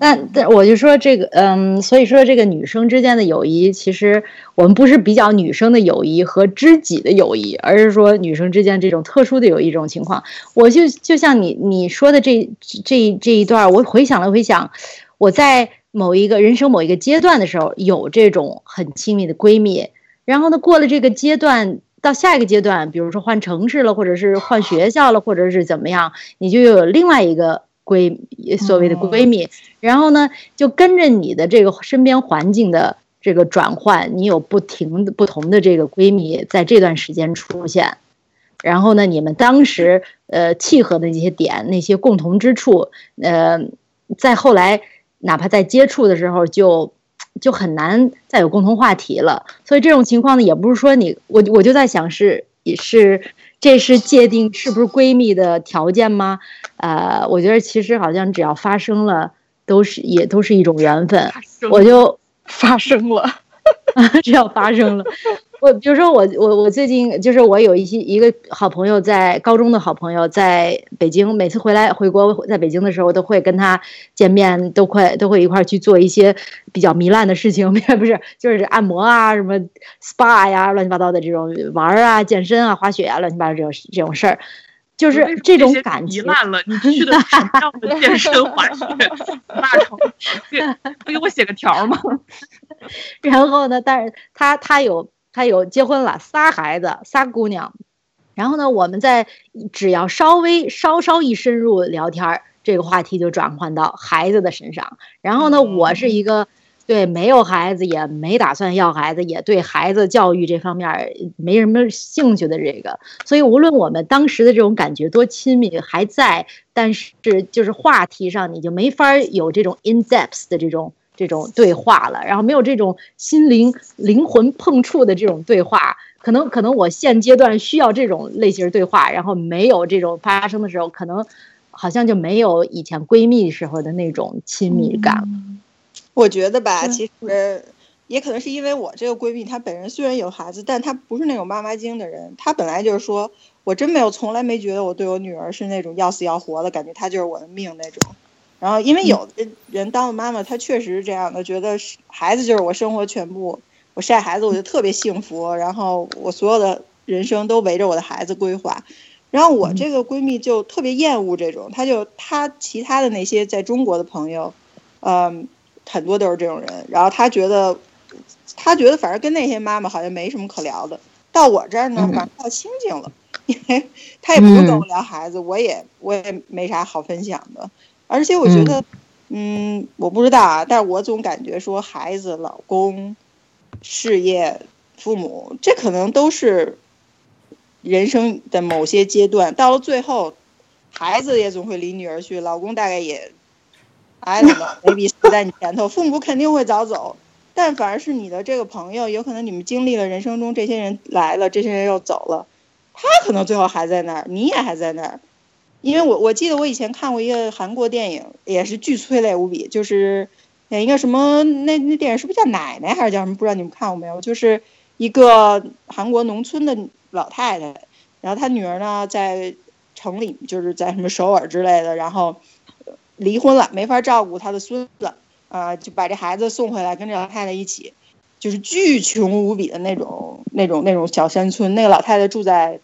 那但我就说这个，嗯，所以说这个女生之间的友谊，其实我们不是比较女生的友谊和知己的友谊，而是说女生之间这种特殊的友谊这种情况。我就就像你你说的这这这一段，我回想了回想，我在某一个人生某一个阶段的时候，有这种很亲密的闺蜜，然后呢，过了这个阶段，到下一个阶段，比如说换城市了，或者是换学校了，或者是怎么样，你就有另外一个。闺所谓的闺蜜，然后呢，就跟着你的这个身边环境的这个转换，你有不停的不同的这个闺蜜在这段时间出现，然后呢，你们当时呃契合的那些点，那些共同之处，呃，在后来哪怕在接触的时候，就就很难再有共同话题了。所以这种情况呢，也不是说你我我就在想是也是。这是界定是不是闺蜜的条件吗？呃，我觉得其实好像只要发生了，都是也都是一种缘分。我就发生了，只要发生了。我比如说我我我最近就是我有一些一个好朋友在高中的好朋友在北京，每次回来回国在北京的时候都会跟他见面，都快都会一块去做一些比较糜烂的事情，不是就是按摩啊什么 SPA 呀乱七八糟的这种玩啊健身啊滑雪啊乱七八糟这种这种事儿，就是这种感觉糜烂了。你去的什么样的健身滑雪？那成给不给我写个条吗？然后呢？但是他他有。他有结婚了，仨孩子，仨姑娘，然后呢，我们在只要稍微稍稍一深入聊天这个话题就转换到孩子的身上。然后呢，我是一个对没有孩子，也没打算要孩子，也对孩子教育这方面没什么兴趣的这个。所以，无论我们当时的这种感觉多亲密还在，但是就是话题上你就没法有这种 in depth 的这种。这种对话了，然后没有这种心灵灵魂碰触的这种对话，可能可能我现阶段需要这种类型对话，然后没有这种发生的时候，可能好像就没有以前闺蜜时候的那种亲密感。我觉得吧，其实也可能是因为我这个闺蜜她本人虽然有孩子，但她不是那种妈妈精的人，她本来就是说我真没有从来没觉得我对我女儿是那种要死要活的感觉，她就是我的命那种。然后，因为有的人当了妈妈，她确实是这样的，觉得孩子就是我生活全部，我晒孩子我就特别幸福，然后我所有的人生都围着我的孩子规划。然后我这个闺蜜就特别厌恶这种，她就她其他的那些在中国的朋友，嗯，很多都是这种人。然后她觉得，她觉得反正跟那些妈妈好像没什么可聊的，到我这儿呢，反倒清静了，因为她也不跟我聊孩子，我也我也没啥好分享的。而且我觉得，嗯，我不知道啊，但是我总感觉说孩子、老公、事业、父母，这可能都是人生的某些阶段。到了最后，孩子也总会离你而去，老公大概也挨了，a 必死在你前头，父母肯定会早走。但反而是你的这个朋友，有可能你们经历了人生中这些人来了，这些人又走了，他可能最后还在那儿，你也还在那儿。因为我我记得我以前看过一个韩国电影，也是巨催泪无比，就是演一个什么那那电影是不是叫奶奶还是叫什么？不知道你们看过没有？就是一个韩国农村的老太太，然后她女儿呢在城里，就是在什么首尔之类的，然后离婚了，没法照顾她的孙子，啊，就把这孩子送回来跟这老太太一起，就是巨穷无比的那种那种那种小山村，那个老太太住在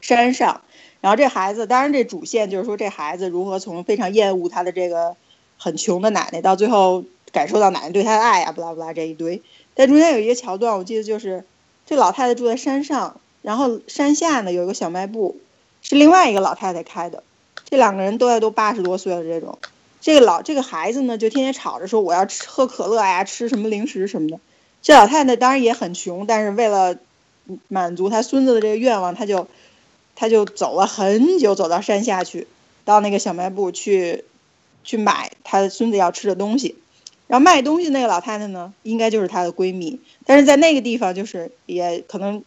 山上。然后这孩子，当然这主线就是说这孩子如何从非常厌恶他的这个很穷的奶奶，到最后感受到奶奶对他的爱呀，不拉不拉这一堆。但中间有一个桥段，我记得就是这老太太住在山上，然后山下呢有一个小卖部，是另外一个老太太开的。这两个人都要都八十多岁了，这种，这个老这个孩子呢就天天吵着说我要吃喝可乐呀，吃什么零食什么的。这老太太当然也很穷，但是为了满足他孙子的这个愿望，他就。他就走了很久，走到山下去，到那个小卖部去，去买他孙子要吃的东西。然后卖东西那个老太太呢，应该就是她的闺蜜。但是在那个地方，就是也可能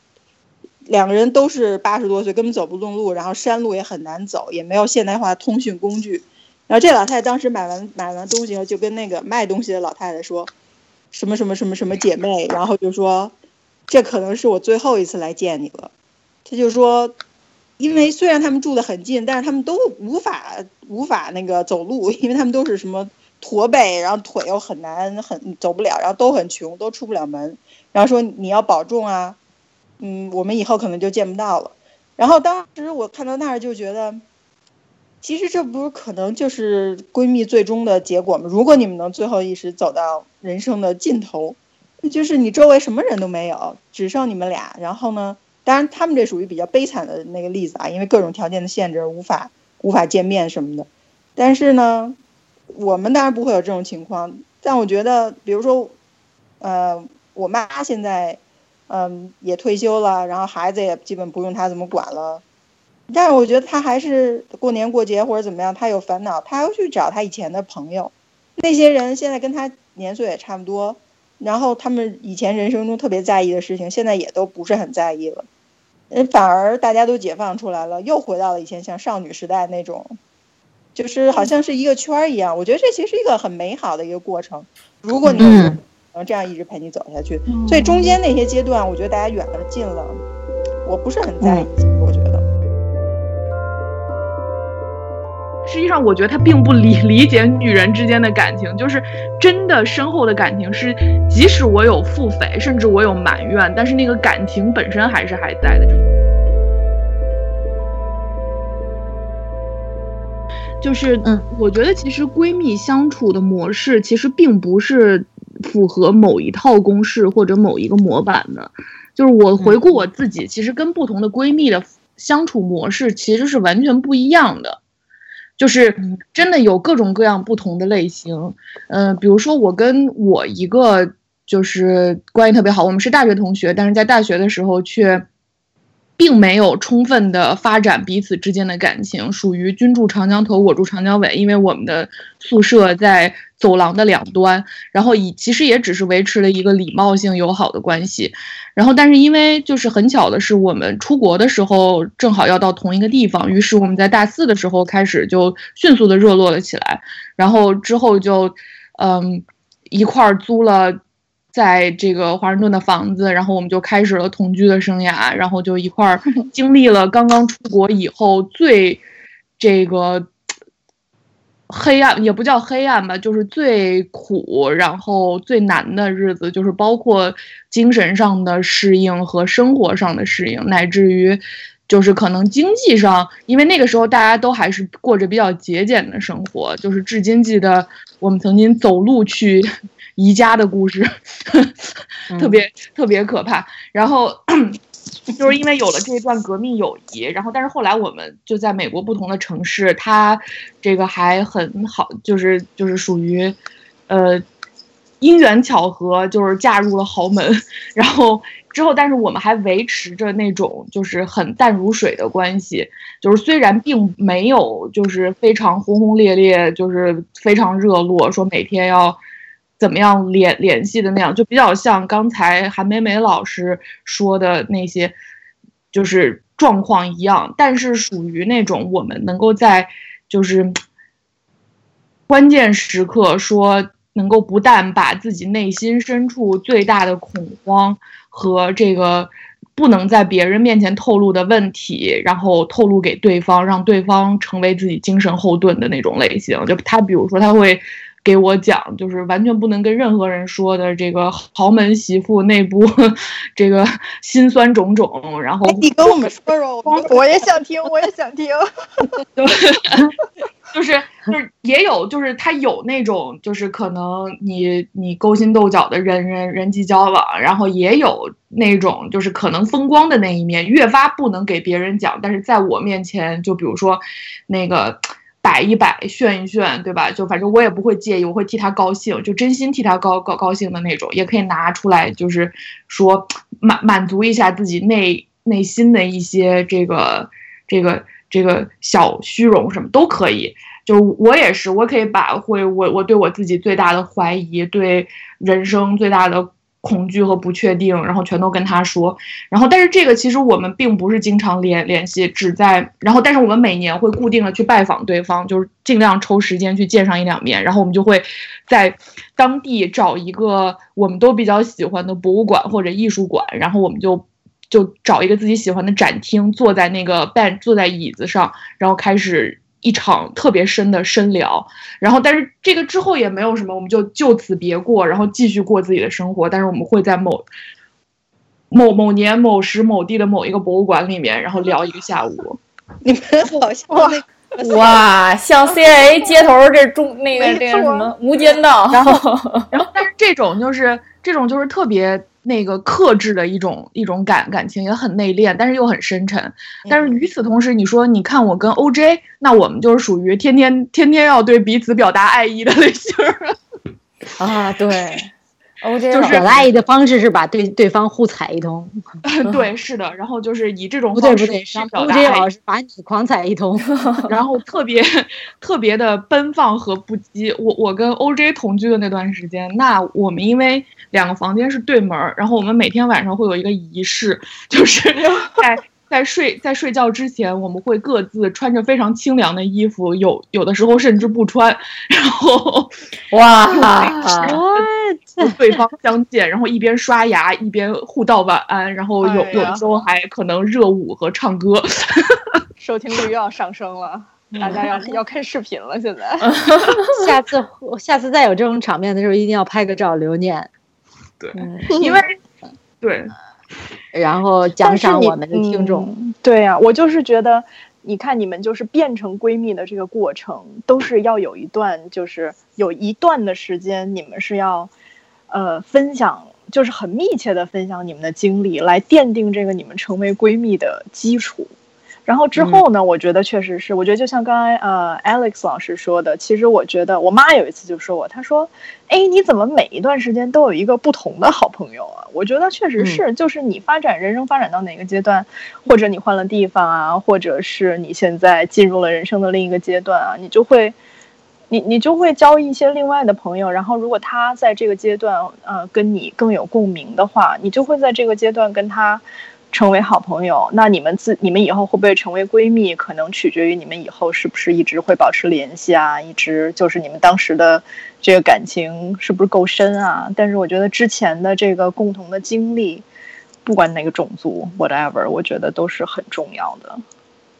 两个人都是八十多岁，根本走不动路，然后山路也很难走，也没有现代化通讯工具。然后这老太太当时买完买完东西后，就跟那个卖东西的老太太说，什么什么什么什么姐妹，然后就说，这可能是我最后一次来见你了。她就说。因为虽然他们住得很近，但是他们都无法无法那个走路，因为他们都是什么驼背，然后腿又很难很走不了，然后都很穷，都出不了门。然后说你要保重啊，嗯，我们以后可能就见不到了。然后当时我看到那儿就觉得，其实这不是可能就是闺蜜最终的结果吗？如果你们能最后一时走到人生的尽头，就是你周围什么人都没有，只剩你们俩。然后呢？当然，他们这属于比较悲惨的那个例子啊，因为各种条件的限制，无法无法见面什么的。但是呢，我们当然不会有这种情况。但我觉得，比如说，呃，我妈现在，嗯，也退休了，然后孩子也基本不用她怎么管了。但是我觉得她还是过年过节或者怎么样，她有烦恼，她要去找她以前的朋友。那些人现在跟她年岁也差不多，然后他们以前人生中特别在意的事情，现在也都不是很在意了。嗯，反而大家都解放出来了，又回到了以前像少女时代那种，就是好像是一个圈儿一样。我觉得这其实是一个很美好的一个过程。如果你能这样一直陪你走下去，所以中间那些阶段，我觉得大家远了近了，我不是很在意。我觉得，实际上，我觉得他并不理理解女人之间的感情，就是真的深厚的感情是，即使我有腹诽，甚至我有埋怨，但是那个感情本身还是还在的。就是，嗯，我觉得其实闺蜜相处的模式其实并不是符合某一套公式或者某一个模板的。就是我回顾我自己，其实跟不同的闺蜜的相处模式其实是完全不一样的。就是真的有各种各样不同的类型，嗯，比如说我跟我一个就是关系特别好，我们是大学同学，但是在大学的时候却。并没有充分的发展彼此之间的感情，属于君住长江头，我住长江尾。因为我们的宿舍在走廊的两端，然后以其实也只是维持了一个礼貌性友好的关系。然后，但是因为就是很巧的是，我们出国的时候正好要到同一个地方，于是我们在大四的时候开始就迅速的热络了起来。然后之后就，嗯，一块儿租了。在这个华盛顿的房子，然后我们就开始了同居的生涯，然后就一块儿 经历了刚刚出国以后最这个黑暗，也不叫黑暗吧，就是最苦，然后最难的日子，就是包括精神上的适应和生活上的适应，乃至于就是可能经济上，因为那个时候大家都还是过着比较节俭的生活，就是至今记得我们曾经走路去。宜家的故事，特别特别可怕。然后 就是因为有了这段革命友谊，然后但是后来我们就在美国不同的城市，他这个还很好，就是就是属于呃因缘巧合，就是嫁入了豪门。然后之后，但是我们还维持着那种就是很淡如水的关系，就是虽然并没有就是非常轰轰烈烈，就是非常热络，说每天要。怎么样联联系的那样，就比较像刚才韩梅梅老师说的那些，就是状况一样，但是属于那种我们能够在就是关键时刻说，能够不但把自己内心深处最大的恐慌和这个不能在别人面前透露的问题，然后透露给对方，让对方成为自己精神后盾的那种类型。就他，比如说他会。给我讲，就是完全不能跟任何人说的这个豪门媳妇内部 这个辛酸种种。然后你跟我们说说，我也想听，我也想听。对，就是就是也有，就是他有那种，就是可能你你勾心斗角的人人人际交往，然后也有那种就是可能风光的那一面，越发不能给别人讲，但是在我面前，就比如说那个。摆一摆，炫一炫，对吧？就反正我也不会介意，我会替他高兴，就真心替他高高高兴的那种，也可以拿出来，就是说满满足一下自己内内心的一些这个这个这个小虚荣什么都可以。就我也是，我可以把会我我对我自己最大的怀疑，对人生最大的。恐惧和不确定，然后全都跟他说，然后但是这个其实我们并不是经常联联系，只在然后但是我们每年会固定的去拜访对方，就是尽量抽时间去见上一两面，然后我们就会在当地找一个我们都比较喜欢的博物馆或者艺术馆，然后我们就就找一个自己喜欢的展厅，坐在那个办坐在椅子上，然后开始一场特别深的深聊。然后，但是这个之后也没有什么，我们就就此别过，然后继续过自己的生活。但是我们会在某某某年某时某地的某一个博物馆里面，然后聊一个下午。你们好像那个哇，像 CIA 街头这中那个没这个什么无间道，然后，然后，但是这种就是这种就是特别那个克制的一种一种感感情，也很内敛，但是又很深沉。但是与此同时，你说你看我跟 OJ，那我们就是属于天天天天要对彼此表达爱意的类型儿。啊，对，OJ 就是老表达爱意的方式是把对对方互踩一通，对，是的，然后就是以这种方式不对，是互相表 OJ 达爱意，老师把你狂踩一通。然后特别特别的奔放和不羁。我我跟 OJ 同居的那段时间，那我们因为两个房间是对门儿，然后我们每天晚上会有一个仪式，就是 在。在睡在睡觉之前，我们会各自穿着非常清凉的衣服，有有的时候甚至不穿，然后 哇，和对方相见，然后一边刷牙一边互道晚安，然后有哎有的时候还可能热舞和唱歌。收听率又要上升了，大家要要看视频了。现在下次下次再有这种场面的时候，一定要拍个照留念，对，嗯，因为对然后奖但是你赏我们的听众。嗯对呀、我就是觉得，你看你们就是变成闺蜜的这个过程，都是要有一段，就是有一段的时间，你们是要，呃，分享，就是很密切的分享你们的经历，来奠定这个你们成为闺蜜的基础。然后之后呢，我觉得确实是，我觉得就像刚才呃 Alex 老师说的，其实我觉得我妈有一次就说我，她说，哎，你怎么每一段时间都有一个不同的好朋友啊？我觉得确实是，就是你发展人生发展到哪个阶段，或者你换了地方啊，或者是你现在进入了人生的另一个阶段啊，你就会。你你就会交一些另外的朋友，然后如果他在这个阶段，呃，跟你更有共鸣的话，你就会在这个阶段跟他成为好朋友。那你们自你们以后会不会成为闺蜜，可能取决于你们以后是不是一直会保持联系啊，一直就是你们当时的这个感情是不是够深啊？但是我觉得之前的这个共同的经历，不管哪个种族，whatever，我觉得都是很重要的。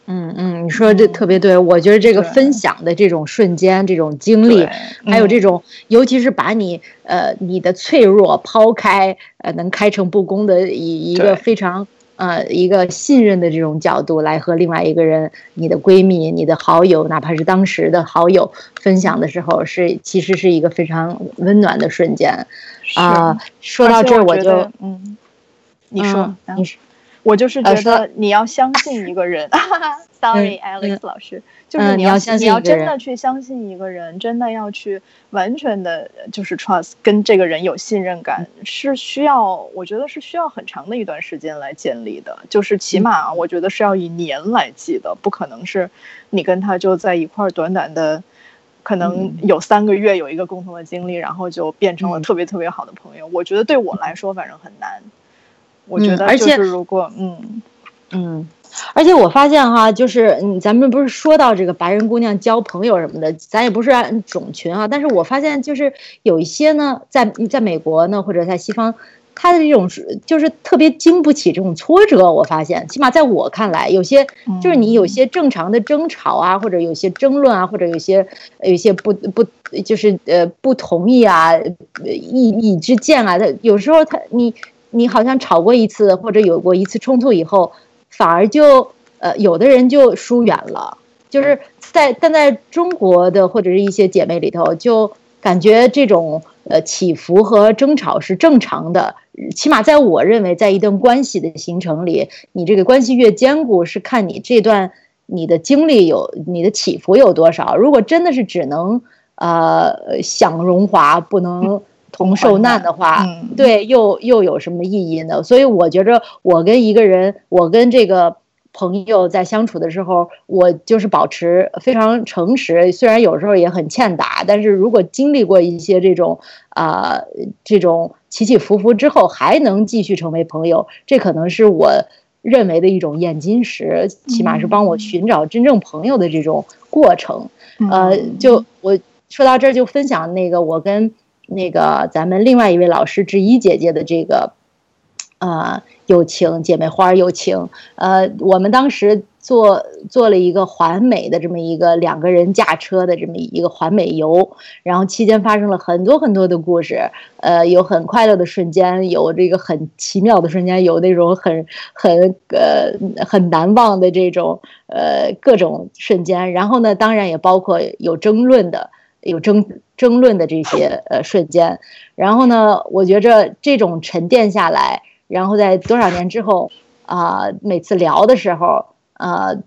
嗯嗯，你说这特别对，我觉得这个分享的这种瞬间、这种经历，还有这嗯种，尤其是把你呃你的脆弱抛开，呃能开诚布公的以一个非常呃一个信任的这种角度来和另外一个人，你的闺蜜、你的好友，哪怕是当时的好友分享的时候，是其实是一个非常温暖的瞬间。啊、说到这儿，我就我嗯，你说，你说。我就是觉得你要相信一个人。Sorry, 嗯。Alex 嗯老师，就是嗯你要你要相信你要真的去相信一个人，真的要去完全的，就是 trust 跟这个人有信任感，是需要，我觉得是需要很长的一段时间来建立的。就是起码我觉得是要以年来计的，不可能是你跟他就在一块儿短短的。可能嗯有三个月有一个共同的经历，然后就变成了嗯特别特别好的朋友。我觉得对我来说，反正很难。我觉得而且得就是如果嗯嗯，而且我发现哈，就是嗯，咱们不是说到这个白人姑娘交朋友什么的，咱也不是按种群啊，但是我发现就是有一些呢，在在美国呢，或者在西方，他的这种是就是特别经不起这种挫折。我发现，起码在我看来，有些就是你有些正常的争吵啊，或者有些争论啊，或者有些有些不不就是呃不同意啊，呃意意之见啊，他有时候他你你好像吵过一次，或者有过一次冲突以后。反而就呃，有的人就疏远了，就是在但在中国的或者是一些姐妹里头，就感觉这种呃起伏和争吵是正常的。起码在我认为，在一段关系的形成里，你这个关系越坚固，是看你这段你的经历有你的起伏有多少。如果真的是只能呃享荣华，不能同受难的话，嗯对，又又有什么意义呢？所以我觉着，我跟一个人，我跟这个朋友在相处的时候，我就是保持非常诚实，虽然有时候也很欠打，但是如果经历过一些这种啊、这种起起伏伏之后，还能继续成为朋友，这可能是我认为的一种验金石，起码是帮我寻找真正朋友的这种过程。呃，就我说到这儿就分享那个我跟那个咱们另外一位老师之一姐姐的这个啊友情，姐妹花友情。呃，我们当时做做了一个环美的这么一个两个人驾车的这么一个环美游，然后期间发生了很多很多的故事，呃，有很快乐的瞬间，有这个很奇妙的瞬间，有那种很很呃很难忘的这种呃各种瞬间。然后呢，当然也包括有争论的。有争争论的这些呃瞬间，然后呢，我觉着这种沉淀下来，然后在多少年之后啊，每次聊的时候，呃，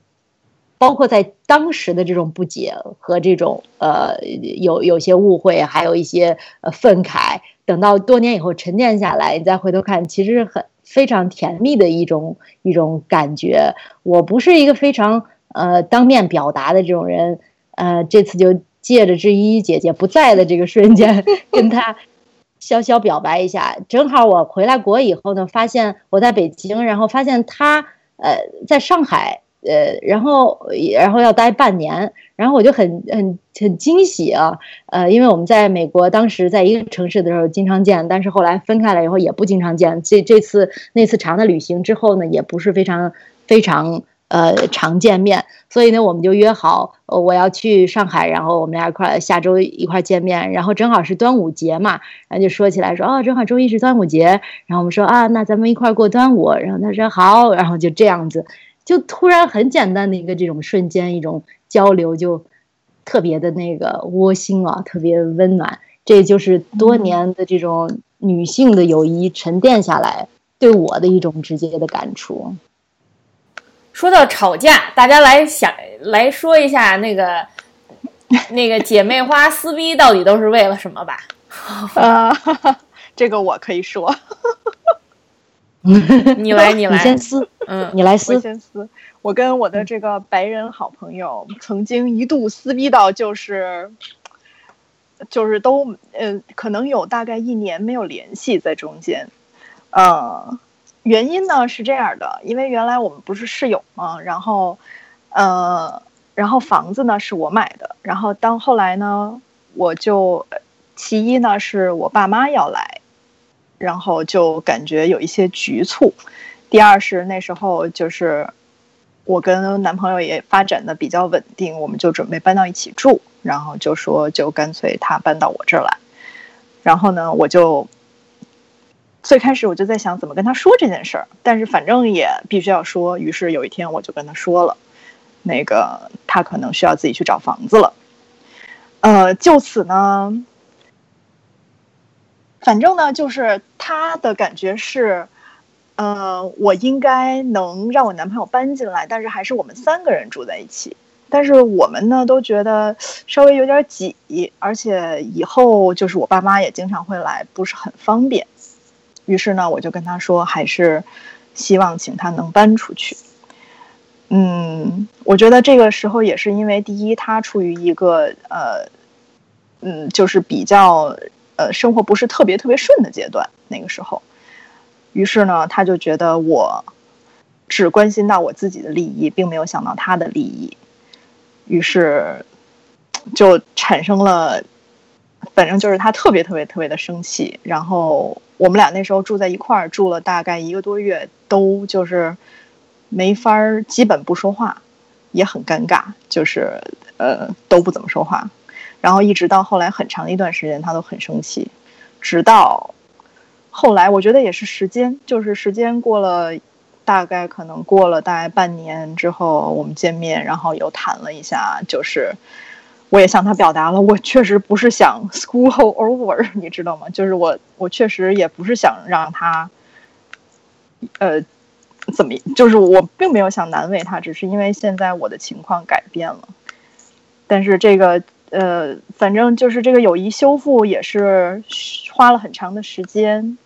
包括在当时的这种不解和这种呃有有些误会，还有一些呃愤慨，等到多年以后沉淀下来，你再回头看，其实很非常甜蜜的一种一种感觉。我不是一个非常呃当面表达的这种人，呃，这次就。借着志一姐姐不在的这个瞬间，跟她小小表白一下。正好我回来国以后呢，发现我在北京，然后发现她呃在上海，呃，然后然后要待半年，然后我就很很很惊喜啊，呃，因为我们在美国当时在一个城市的时候经常见，但是后来分开了以后也不经常见。这这次那次长的旅行之后呢，也不是非常非常。呃，常见面，所以呢，我们就约好，我要去上海，然后我们俩一块下周一块见面，然后正好是端午节嘛，然后就说起来说，哦，正好周一是端午节，然后我们说啊，那咱们一块过端午，然后他说好，然后就这样子，就突然很简单的一个这种瞬间，一种交流就特别的那个窝心啊，特别温暖，这就是多年的这种女性的友谊沉淀下来对我的一种直接的感触。说到吵架，大家来想来说一下那个 那个姐妹花撕逼到底都是为了什么吧？啊，这个我可以说。你来，你来，你先撕。嗯，你来撕。我先撕。我跟我的这个白人好朋友曾经一度撕逼到就是就是都呃，可能有大概一年没有联系在中间，呃。原因呢是这样的，因为原来我们不是室友嘛，然后，呃，然后房子呢是我买的，然后当后来呢，我就其一呢是我爸妈要来，然后就感觉有一些局促；第二是那时候就是我跟男朋友也发展的比较稳定，我们就准备搬到一起住，然后就说就干脆他搬到我这儿来，然后呢我就。最开始我就在想怎么跟他说这件事儿，但是反正也必须要说。于是有一天我就跟他说了，那个他可能需要自己去找房子了。呃，就此呢，反正呢就是他的感觉是，呃，我应该能让我男朋友搬进来，但是还是我们三个人住在一起。但是我们呢都觉得稍微有点挤，而且以后就是我爸妈也经常会来，不是很方便。于是呢，我就跟他说，还是希望请他能搬出去。嗯，我觉得这个时候也是因为，第一，他处于一个呃，嗯，就是比较呃，生活不是特别特别顺的阶段。那个时候，于是呢，他就觉得我只关心到我自己的利益，并没有想到他的利益，于是就产生了，反正就是他特别特别特别的生气，然后。我们俩那时候住在一块儿，住了大概一个多月，都就是没法儿，基本不说话，也很尴尬，就是呃都不怎么说话。然后一直到后来很长一段时间，他都很生气。直到后来，我觉得也是时间，就是时间过了，大概可能过了大概半年之后，我们见面，然后又谈了一下，就是。我也向他表达了，我确实不是想 school over，你知道吗？就是我，我确实也不是想让他，呃，怎么，就是我并没有想难为他，只是因为现在我的情况改变了。但是这个，呃，反正就是这个友谊修复也是花了很长的时间。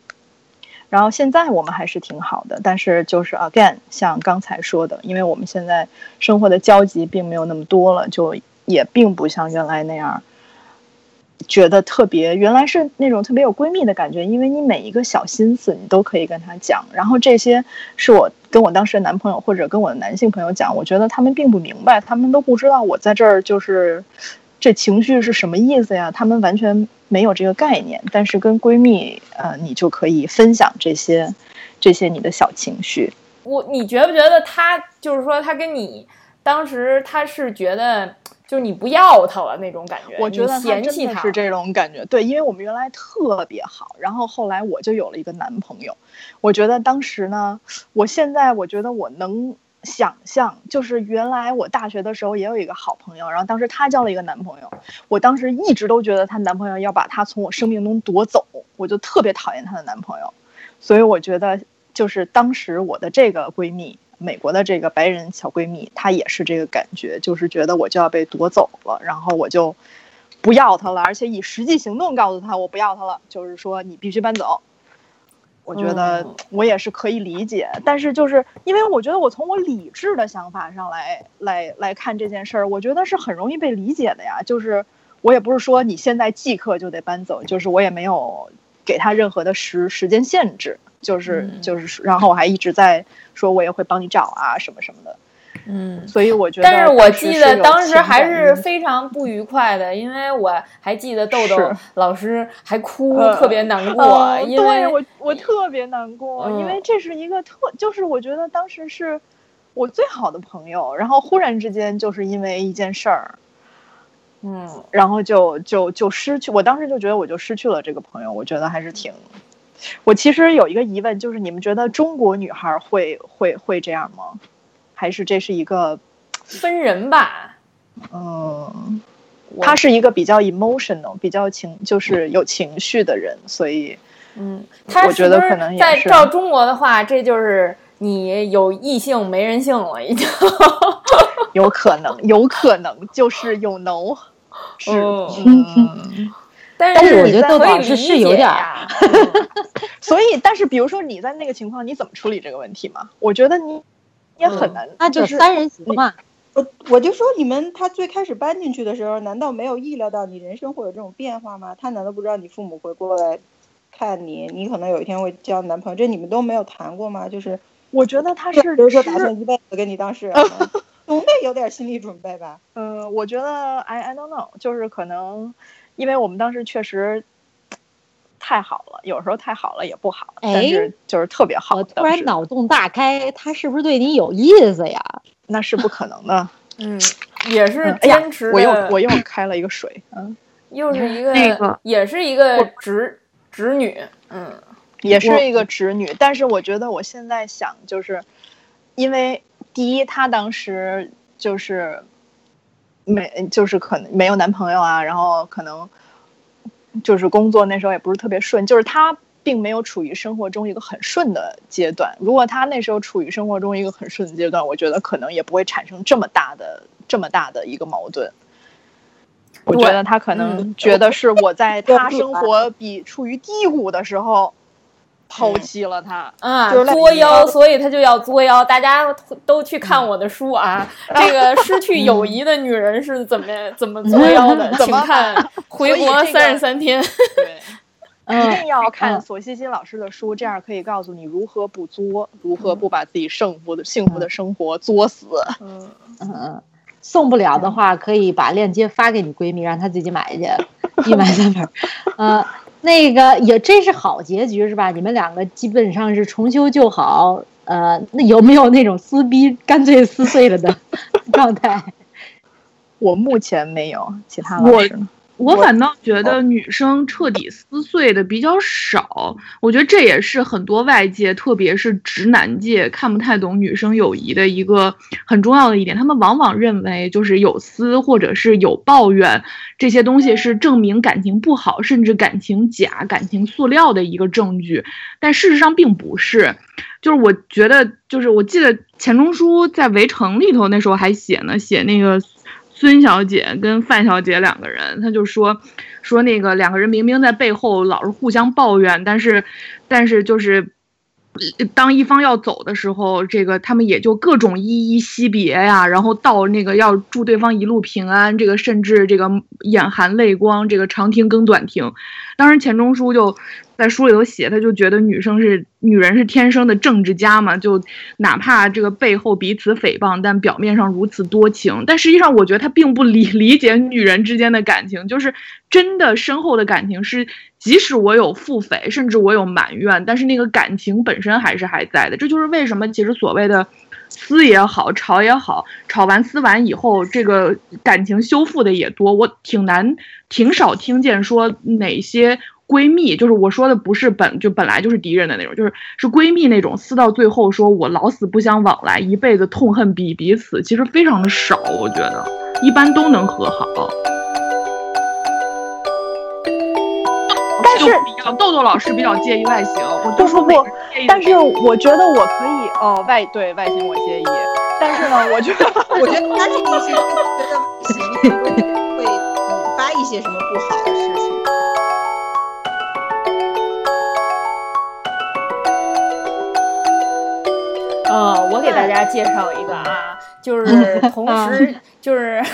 然后现在我们还是挺好的，但是就是 again，像刚才说的，因为我们现在生活的交集并没有那么多了，就。也并不像原来那样，觉得特别。原来是那种特别有闺蜜的感觉，因为你每一个小心思你都可以跟她讲。然后这些是我跟我当时的男朋友或者跟我的男性朋友讲，我觉得他们并不明白，他们都不知道我在这儿就是这情绪是什么意思呀？他们完全没有这个概念。但是跟闺蜜，呃，你就可以分享这些这些你的小情绪。我你觉不觉得他就是说他跟你当时他是觉得就是你不要他了那种感觉？我觉得嫌弃他是这种感觉。对，因为我们原来特别好，然后后来我就有了一个男朋友。我觉得当时呢，我现在我觉得我能想象，就是原来我大学的时候也有一个好朋友，然后当时她交了一个男朋友，我当时一直都觉得她男朋友要把她从我生命中夺走，我就特别讨厌她的男朋友。所以我觉得，就是当时我的这个闺蜜，美国的这个白人小闺蜜，她也是这个感觉，就是觉得我就要被夺走了，然后我就不要她了，而且以实际行动告诉她我不要她了，就是说你必须搬走。我觉得我也是可以理解，但是就是因为我觉得我从我理智的想法上来来来看这件事儿，我觉得是很容易被理解的呀。就是我也不是说你现在即刻就得搬走，就是我也没有给他任何的时时间限制，就是嗯就是，然后我还一直在说我也会帮你找啊什么什么的，嗯。所以我觉得但是我记得当时还是非常不愉快的，因为我还记得豆豆老师还哭，呃特别难过，呃对我我特别难过，嗯因为这是一个特，就是我觉得当时是我最好的朋友，然后忽然之间就是因为一件事儿，嗯然后就就就失去，我当时就觉得我就失去了这个朋友，我觉得还是挺。我其实有一个疑问，就是你们觉得中国女孩会会会这样吗？还是这是一个，分人吧。嗯，我她是一个比较 emotional、比较情，就是有情绪的人，所以嗯，他我觉得可能也是在照中国的话，这就是你有异性没人性了，已经。有可能，有可能就是有 no，嗯，但但是我觉得豆可以老师是有点儿 所以，但是比如说你在那个情况，你怎么处理这个问题嘛？我觉得你也很难，那就就是三人行嘛。我我就说你们，他最开始搬进去的时候，难道没有意料到你人生会有这种变化吗？他难道不知道你父母会过来看你？你可能有一天会交男朋友，这你们都没有谈过吗？就是我觉得他是比如说打算一辈子跟你当室友吗，总得有点心理准备吧？嗯，我觉得 I I don't know，就是可能，因为我们当时确实太好了，有时候太好了也不好，但哎是就是特别好。我突然脑洞大开，他是不是对你有意思呀？那是不可能的。嗯，也是嗯哎呀坚持，我又我又开了一个水，嗯，又是一个，那个也是一个直直女，嗯也是一个直女，但是我觉得我现在想，就是因为第一，她当时就是没，就是可能没有男朋友啊，然后可能就是工作那时候也不是特别顺，就是他并没有处于生活中一个很顺的阶段。如果他那时候处于生活中一个很顺的阶段，我觉得可能也不会产生这么大的这么大的一个矛盾。我觉得他可能嗯觉得是我在对她生活比处于低谷的时候抛弃了他。啊，作妖，所以他就要作妖。大家都去看我的书啊，这个失去友谊的女人是怎么 怎么作妖的，请怎么看《回国这个三十三天》。对，嗯一定要看嗯索西金老师的书，这样可以告诉你如何不作，如何不把自己幸福的幸福的生活作死。嗯，送不了的话，可以把链接发给你闺蜜，让她自己买去，一买三本儿。呃，那个也真是好结局是吧？你们两个基本上是重修旧好。呃，那有没有那种撕逼干脆撕碎了的状态？我目前没有，其他我老师呢？我反倒觉得女生彻底撕碎的比较少，我觉得这也是很多外界，特别是直男界看不太懂女生友谊的一个很重要的一点。他们往往认为就是有撕或者是有抱怨这些东西是证明感情不好，甚至感情假、感情塑料的一个证据，但事实上并不是。就是我觉得，就是我记得钱钟书在《围城》里头那时候还写呢，写那个孙小姐跟范小姐两个人，他就说说那个两个人明明在背后老是互相抱怨，但是但是就是。当一方要走的时候，这个他们也就各种依依惜别呀，然后到那个要祝对方一路平安，这个甚至这个眼含泪光，这个长亭更短亭。当时钱钟书就在书里头写，他就觉得女生是女人是天生的政治家嘛，就哪怕这个背后彼此诽谤，但表面上如此多情。但实际上，我觉得他并不理 理解女人之间的感情，就是真的深厚的感情是，即使我有腹诽，甚至我有埋怨，但是那个感情本身还是还在的。这就是为什么其实所谓的撕也好，吵也好，吵完撕完以后，这个感情修复的也多。我挺难，挺少听见说哪些。闺蜜就是我说的，不是本就本来就是敌人的那种，就是是闺蜜那种撕到最后说我老死不相往来，一辈子痛恨彼彼此，其实非常的少，我觉得一般都能和好。但是豆豆老师比较介意外形，我不不不，但是我觉得我可以哦外对外形我介意，但是呢，我觉得 我觉得他这个是觉得外形会引发一些什么不好的事呃，我给大家介绍一个啊，就是同时就是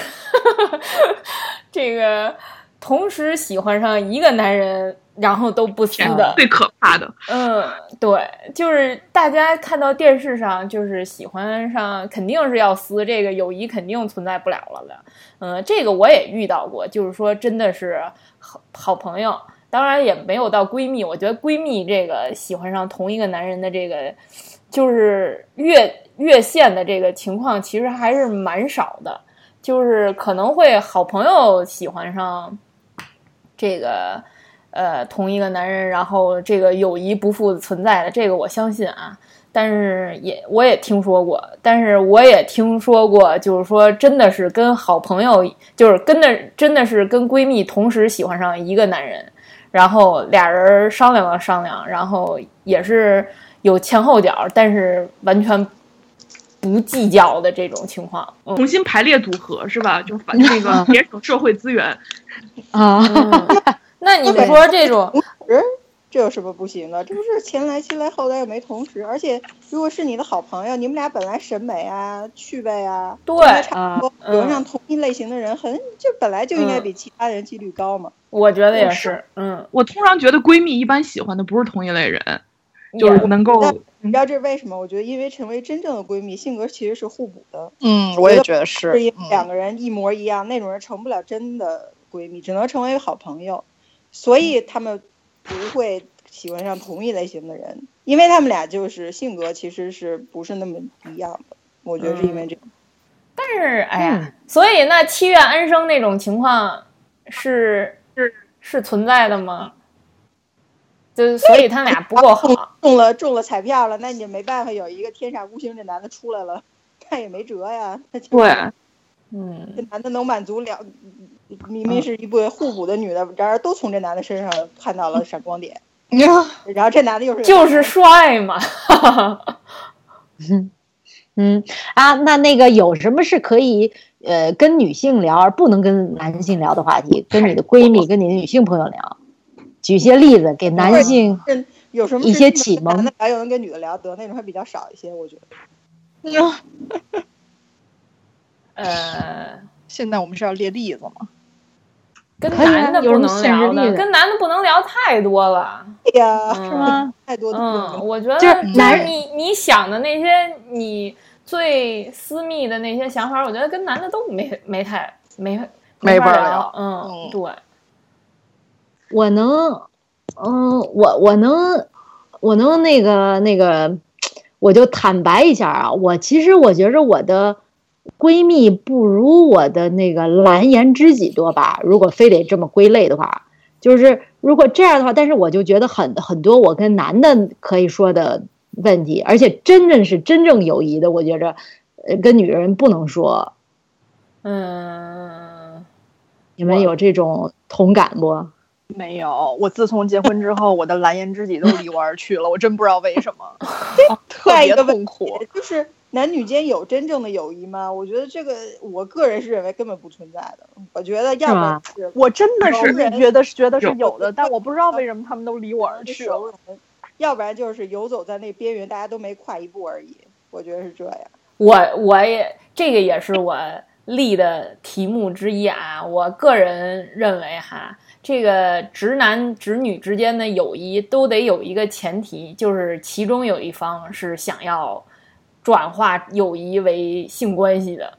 这个同时喜欢上一个男人，然后都不撕的，最可怕的。嗯，对，就是大家看到电视上，就是喜欢上肯定是要撕，这个友谊肯定存在不了了的。嗯，这个我也遇到过，就是说真的是好好朋友，当然也没有到闺蜜。我觉得闺蜜这个喜欢上同一个男人的这个。就是越越线的这个情况，其实还是蛮少的。就是可能会好朋友喜欢上这个呃同一个男人，然后这个友谊不复存在的，这个我相信啊。但是也我也听说过，但是我也听说过，就是说真的是跟好朋友，就是跟的真的是跟闺蜜同时喜欢上一个男人，然后俩人商量了商量，然后也是。有前后脚，但是完全不计较的这种情况，重新排列组合是吧？就反那个 节省社会资源啊。那你说这种，这有什么不行的？这不是前来亲来，后来又没同时。而且如果是你的好朋友，你们俩本来审美啊、趣味啊，对差不多，有上同一类型的人，很就本来就应该比其他人几率高嘛。我觉得也是，嗯，我通常觉得闺蜜一般喜欢的不是同一类人。就是能够，你知道这是为什么？我觉得，因为成为真正的闺蜜，性格其实是互补的。嗯，我也觉得是。是因为两个人一模一样，那种人成不了真的闺蜜，只能成为好朋友。所以他们不会喜欢上同一类型的人，因为他们俩就是性格其实是不是那么一样的。我觉得是因为这个。但是，哎呀，所以那七月安生那种情况是是是存在的吗？就是所以他俩不够好，中了中了彩票了，那你就没办法，有一个天煞孤星这男的出来了，那也没辙呀。对，嗯，这男的能满足两，明明是一对互补的女的，然而都从这男的身上看到了闪光点。然后这男的又是就是帅嘛。嗯嗯啊，那那个有什么是可以呃跟女性聊而不能跟男性聊的话题？跟你的闺蜜、跟你的女性朋友聊。举些例子给男性有什么一些启蒙？男的还有人跟女的聊得那种会比较少一些，我觉得。呃，现在我们是要列例子吗？跟男的不能聊的，跟男的不能聊太多了。对呀，是吗？太多嗯，我觉得就是男你你想的那些你最私密的那些想法，我觉得跟男的都没没太没没法聊。嗯，对。我能，嗯，我我能，我能那个那个，我就坦白一下啊，我其实我觉着我的闺蜜不如我的那个蓝颜知己多吧。如果非得这么归类的话，就是如果这样的话，但是我就觉得很很多我跟男的可以说的问题，而且真正是真正友谊的，我觉着，呃，跟女人不能说。嗯，你们有这种同感不？没有，我自从结婚之后，我的蓝颜知己都离我而去了，我真不知道为什么，特别痛苦。就是男女间有真正的友谊吗？我觉得这个，我个人是认为根本不存在的。我觉得要么是，我真的是觉得是觉得是有的，但我不知道为什么他们都离我而去了。要不然就是游走在那边缘，大家都没跨一步而已。我觉得是这样。我我也这个也是我立的题目之一啊。我个人认为哈。这个直男直女之间的友谊都得有一个前提，就是其中有一方是想要转化友谊为性关系的，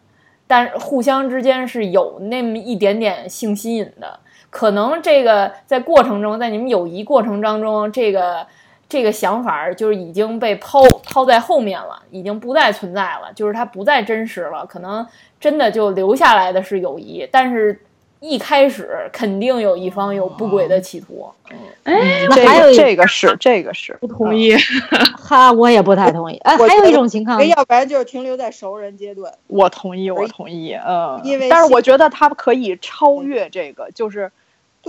但互相之间是有那么一点点性吸引的。可能这个在过程中，在你们友谊过程当中，这个这个想法就是已经被抛抛在后面了，已经不再存在了，就是它不再真实了。可能真的就留下来的是友谊，但是一开始肯定有一方有不轨的企图。哎，这那还有这个是这个是 不同意。哈，我也不太同意。哎，还有一种情况，要不然就是停留在熟人阶段。我同意，我同意，嗯，因为但是我觉得他可以超越这个，就是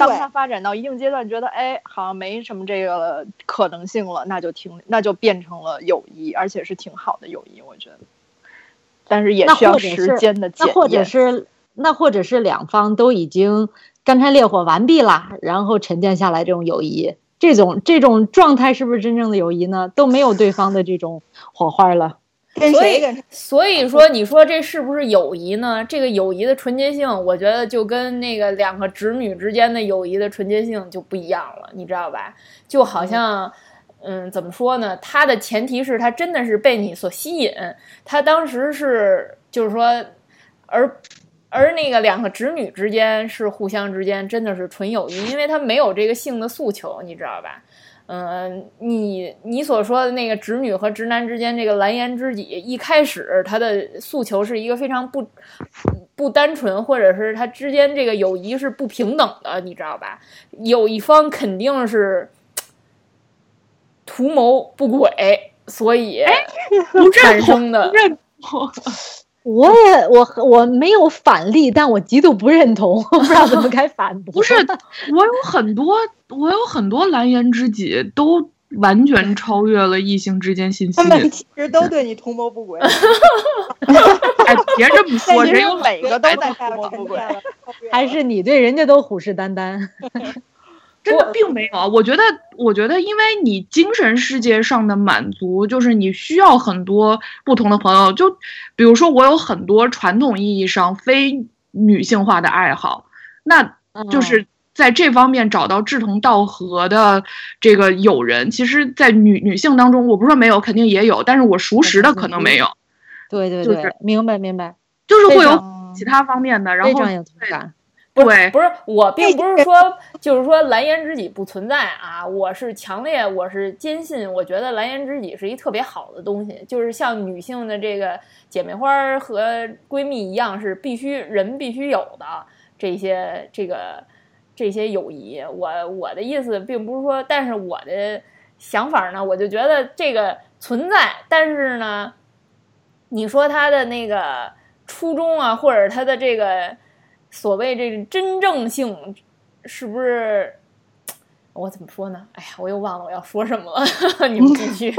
当对他发展到一定阶段，觉得哎，好像没什么这个可能性了，那就停，那就变成了友谊，而且是挺好的友谊，我觉得。但是也那需要时间的检验。那或者是那或者是两方都已经干柴烈火完毕了，然后沉淀下来这种友谊，这种这种状态是不是真正的友谊呢？都没有对方的这种火花了。所以？所以说，你说这是不是友谊呢？这个友谊的纯洁性，我觉得就跟那个两个侄女之间的友谊的纯洁性就不一样了，你知道吧？就好像，嗯，怎么说呢？他的前提是他真的是被你所吸引，他当时是就是说，而而那个两个侄女之间是互相之间真的是纯友谊，因为他没有这个性的诉求，你知道吧？嗯，你你所说的那个直女和直男之间这个蓝颜知己，一开始他的诉求是一个非常不不单纯，或者是他之间这个友谊是不平等的，你知道吧？有一方肯定是图谋不轨，所以产生的。我也我我没有反例，但我极度不认同，我不知道怎么该反驳。不是，我有很多，我有很多蓝颜知己都完全超越了异性之间信息他。们其实都对你图谋不轨，哎，别这么说，人有每个都在图谋不轨。还是你对人家都虎视眈眈。真的并没有啊。我觉得，我觉得，因为你精神世界上的满足，就是你需要很多不同的朋友。就比如说，我有很多传统意义上非女性化的爱好，那就是在这方面找到志同道合的这个友人。其实，在女女性当中，我不是说没有，肯定也有，但是我熟识的可能没有，对对对，就是明白明白，就是会有其他方面的。然后非常有同感。对，不是我，并不是说就是说蓝颜知己不存在啊，我是强烈，我是坚信，我觉得蓝颜知己是一特别好的东西，就是像女性的这个姐妹花儿和闺蜜一样，是必须人必须有的这些这个这些友谊。我我的意思并不是说，但是我的想法呢，我就觉得这个存在，但是呢，你说他的那个初衷啊，或者他的这个。所谓这个真正性，是不是？我怎么说呢？哎呀，我又忘了我要说什么了。你们继续。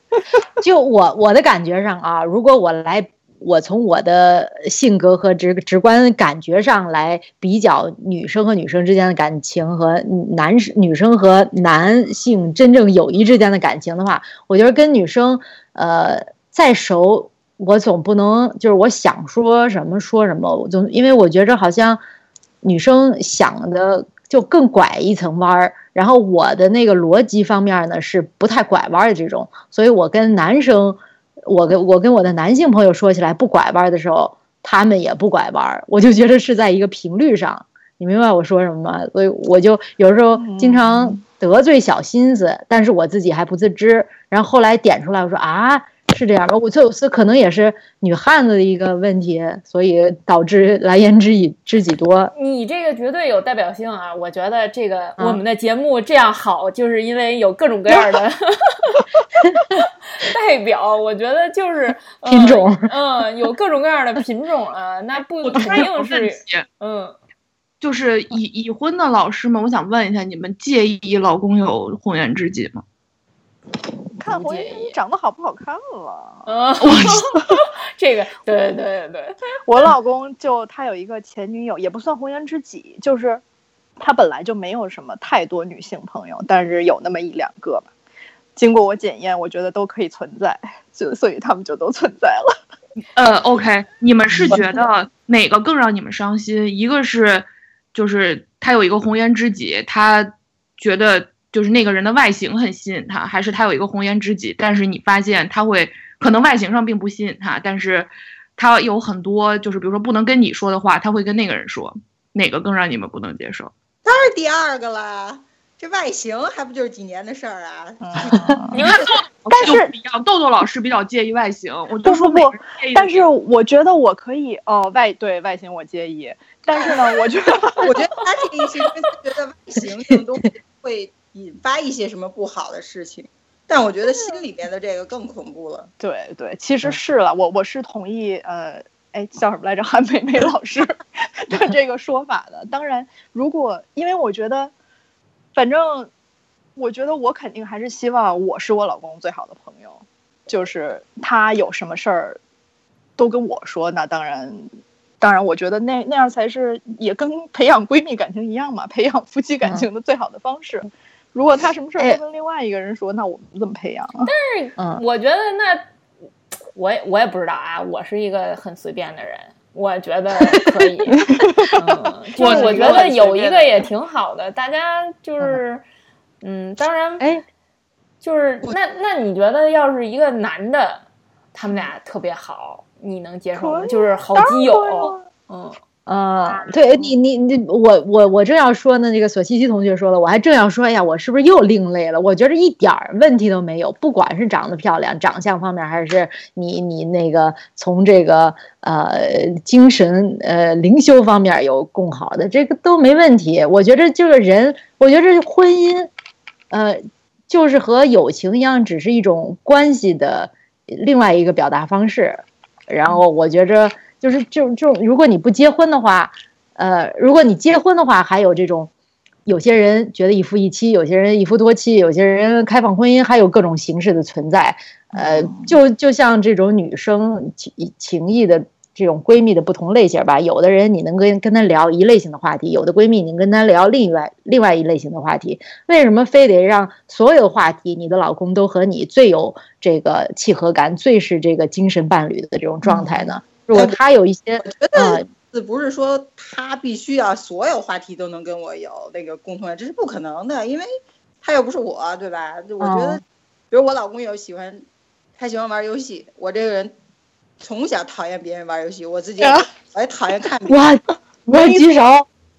就我我的感觉上啊，如果我来，我从我的性格和直直观感觉上来比较女生和女生之间的感情和男女生和男性真正友谊之间的感情的话，我觉得跟女生呃再熟。我总不能就是我想说什么说什么，我总因为我觉着好像女生想的就更拐一层弯儿，然后我的那个逻辑方面呢是不太拐弯的这种，所以我跟男生，我跟我跟我的男性朋友说起来不拐弯的时候，他们也不拐弯，我就觉得是在一个频率上，你明白我说什么吗？所以我就有时候经常得罪小心思，但是我自己还不自知，然后后来点出来，我说啊。是这样吧？我就是可能也是女汉子的一个问题，所以导致蓝颜知己知己多。你这个绝对有代表性啊！我觉得这个我们的节目这样好，就是因为有各种各样的 代表。我觉得就是品种，嗯，有各种各样的品种啊，那不肯定是嗯。就是已已婚的老师们，我想问一下，你们介意老公有红颜知己吗？看红颜知己长得好不好看了。嗯，这个对对对，我老公就他有一个前女友，也不算红颜知己，就是他本来就没有什么太多女性朋友，但是有那么一两个吧。经过我检验，我觉得都可以存在，就所以他们就都存在了。呃，OK，你们是觉得哪个更让你们伤心？一个是。就是他有一个红颜知己，他觉得就是那个人的外形很吸引他，还是他有一个红颜知己，但是你发现他会可能外形上并不吸引他，但是他有很多就是比如说不能跟你说的话，他会跟那个人说，哪个更让你们不能接受？当然第二个啦，这外形还不就是几年的事儿啊？你看，但是不一样，豆豆老师比较介意外形，我不不不就说每个人介意但是我觉得我可以哦，外对外形我介意，但是呢，我觉得 我觉得他这个意思是因为他觉得外形这种东西会引发一些什么不好的事情，但我觉得心里面的这个更恐怖了。对对，其实是了，我我是同意呃，哎叫什么来着？韩梅梅老师 的这个说法的。当然，如果因为我觉得，反正我觉得我肯定还是希望我是我老公最好的朋友，就是他有什么事儿都跟我说。那当然，当然，我觉得那那样才是也跟培养闺蜜感情一样嘛，培养夫妻感情的最好的方式。如果他什么事儿哎都跟另外一个人说，那我们怎么培养啊？嗯，我觉得那我也我也不知道啊，我是一个很随便的人，我觉得可以。嗯，就是我觉得有一个也挺好的，大家就是，嗯，当然，哎，就是那那你觉得要是一个男的，他们俩特别好，你能接受吗？就是好基友，嗯，啊，对你，你你我我我正要说呢，这个索西西同学说了，我还正要说，哎呀，我是不是又另类了？我觉得一点儿问题都没有，不管是长得漂亮，长相方面，还是你你那个从这个呃精神呃灵修方面有更好的，这个都没问题。我觉得这个人，我觉得婚姻，呃，就是和友情一样，只是一种关系的另外一个表达方式。然后我觉着就是就就如果你不结婚的话，呃，如果你结婚的话，还有这种，有些人觉得一夫一妻，有些人一夫多妻，有些人开放婚姻，还有各种形式的存在。呃，就就像这种女生情情谊的这种闺蜜的不同类型吧，有的人你能跟跟她聊一类型的话题，有的闺蜜你能跟她聊另外另外一类型的话题。为什么非得让所有话题你的老公都和你最有这个契合感，最是这个精神伴侣的这种状态呢？如果他有一些我觉呃得这不是说他必须要所有话题都能跟我有那个共同点，这是不可能的，因为他又不是我，对吧？我觉得，哦比如我老公有喜欢，他喜欢玩游戏，我这个人从小讨厌别人玩游戏，我自己我也讨厌看别 人。哇，我要举手。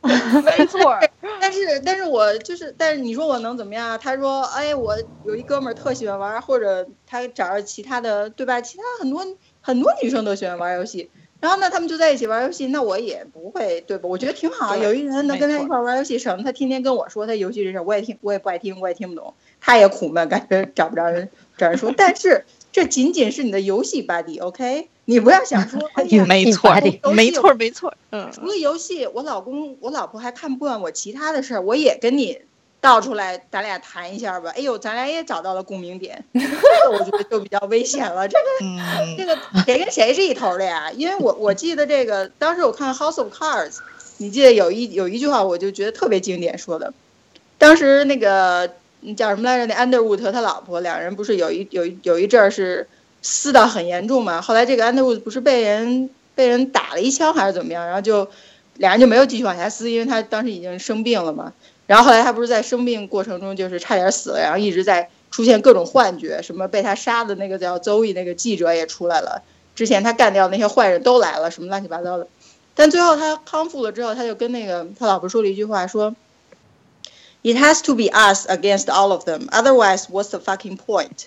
没错，但是，但是我就是，但是你说我能怎么样啊？他说，哎，我有一哥们儿特喜欢玩，或者他找着其他的，对吧？其他很多很多女生都喜欢玩游戏，然后呢，他们就在一起玩游戏，那我也不会，对吧？我觉得挺好，有一人能跟他一块儿玩游戏，省得他天天跟我说他游戏这事儿，我也听，我也不爱听，我也听不懂，他也苦闷，感觉找不着人找人说。但是这仅仅是你的游戏 buddy，OK？、你不要想说，哎呀，没错儿游戏，没错，没错，嗯，除了游戏，我老公我老婆还看不惯我其他的事儿，我也跟你倒出来，咱俩谈一下吧。哎呦，咱俩也找到了共鸣点，这个我觉得就比较危险了。这个嗯 这个谁跟谁是一头的呀？因为我我记得这个，当时我看《House of Cards》，你记得有一有一句话，我就觉得特别经典，说的，当时那个嗯叫什么来着？那安德伍和他老婆两人不是有一有一有一阵儿是撕到很严重嘛？后来这个安德伍不是被人被人打了一枪还是怎么样？然后就俩人就没有继续往下撕，因为他当时已经生病了嘛。然后后来他不是在生病过程中就是差点死了，然后一直在出现各种幻觉，什么被他杀的那个叫邹毅那个记者也出来了，之前他干掉那些坏人都来了，什么乱七八糟的。但最后他康复了之后，他就跟那个他老婆说了一句话，说：“It has to be us against all of them, otherwise what's the fucking point？”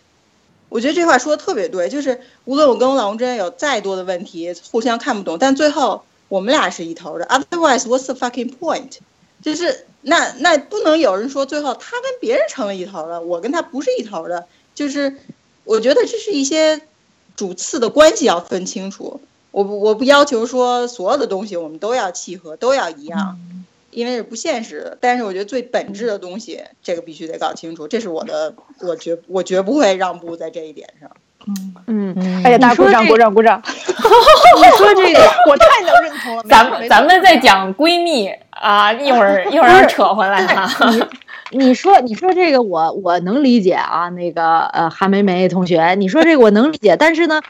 我觉得这话说的特别对，就是无论我跟我老公之间有再多的问题，互相看不懂，但最后我们俩是一头的，otherwise what's the fucking point？就是那那不能有人说最后他跟别人成了一头了，我跟他不是一头的，就是我觉得这是一些主次的关系要分清楚。我不我不要求说所有的东西我们都要契合，都要一样，因为是不现实的。但是我觉得最本质的东西，这个必须得搞清楚。这是我的，我绝我绝不会让步在这一点上。嗯嗯，哎呀，大家鼓掌，鼓掌，鼓掌！你说这个，我太能认同了。咱们咱们在讲闺蜜啊，一会儿 一会儿扯回来哈。你说你说这个我我能理解啊，那个呃韩梅梅同学，你说这个我能理解，但是呢，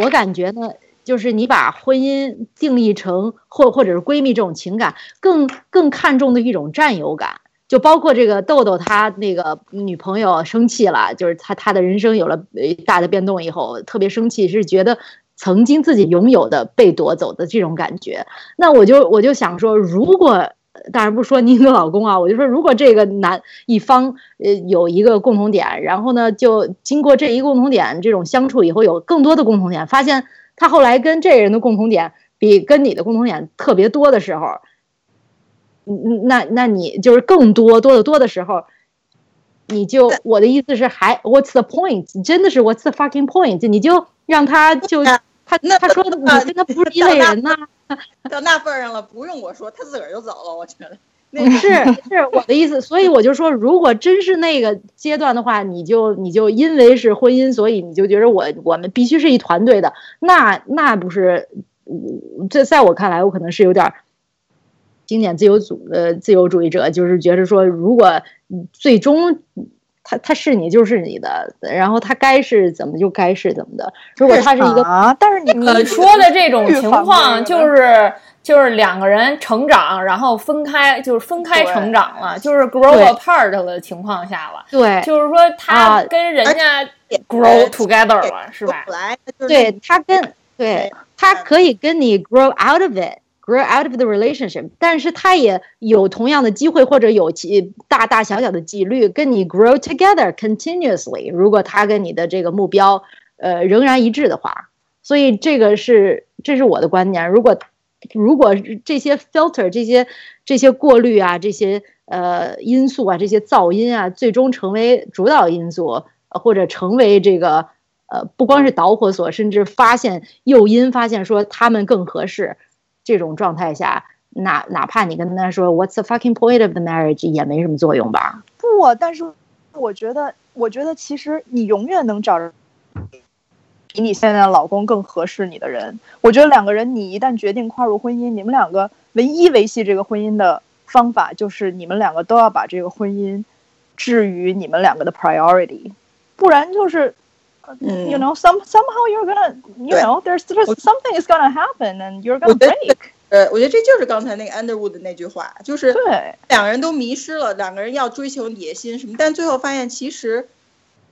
我感觉呢，就是你把婚姻定义成或或者是闺蜜这种情感，更更看重的一种占有感。就包括这个豆豆，他那个女朋友生气了，就是他他的人生有了大的变动以后，特别生气，是觉得曾经自己拥有的被夺走的这种感觉。那我就我就想说，如果当然不说您的老公啊，我就说如果这个男一方呃有一个共同点，然后呢就经过这一共同点这种相处以后，有更多的共同点，发现他后来跟这个人的共同点比跟你的共同点特别多的时候。嗯，那那你就是更多多的多的时候，你就我的意思是还 What's the point？真的是 What's the fucking point？你就让他就他他说你跟他不是一类人呐。到那份上了，不用我说，他自个儿就走了。我觉得 是是我的意思，所以我就说，如果真是那个阶段的话，你就你就因为是婚姻，所以你就觉得我我们必须是一团队的，那那不是，这在我看来，我可能是有点。经典自由主呃自由主义者就是觉得说，如果最终他他是你就是你的，然后他该是怎么就该是怎么的。如果他是一个啊，但是你你说的这种情况就是就是两个人成长，然后分开就是分开成长了，就是 grow apart 的情况下了。对，就是说他跟人家 grow together 了，是吧？对他跟对他可以跟你 grow out of it。Grow out of the relationship，但是他也有同样的机会或者有其大大小小的几率跟你 grow together continuously。如果他跟你的这个目标呃仍然一致的话，所以这个是这是我的观点。如果如果这些 filter 这些这些过滤啊这些呃因素啊这些噪音啊最终成为主导因素，或者成为这个呃不光是导火索，甚至发现诱因，发现说他们更合适。这种状态下，哪哪怕你跟他说 "What's the fucking point of the marriage" 也没什么作用吧？不，但是我觉得，我觉得其实你永远能找着比你现在的老公更合适你的人。我觉得两个人，你一旦决定跨入婚姻，你们两个唯一维系这个婚姻的方法，就是你们两个都要把这个婚姻置于你们两个的 priority，不然就是。You know, some somehow you're gonna, you know, there's something is gonna happen and you're gonna break. 呃，我觉得这就是刚才那个 Underwood 的那句话，就是对两个人都迷失了，两个人要追求野心什么，但最后发现其实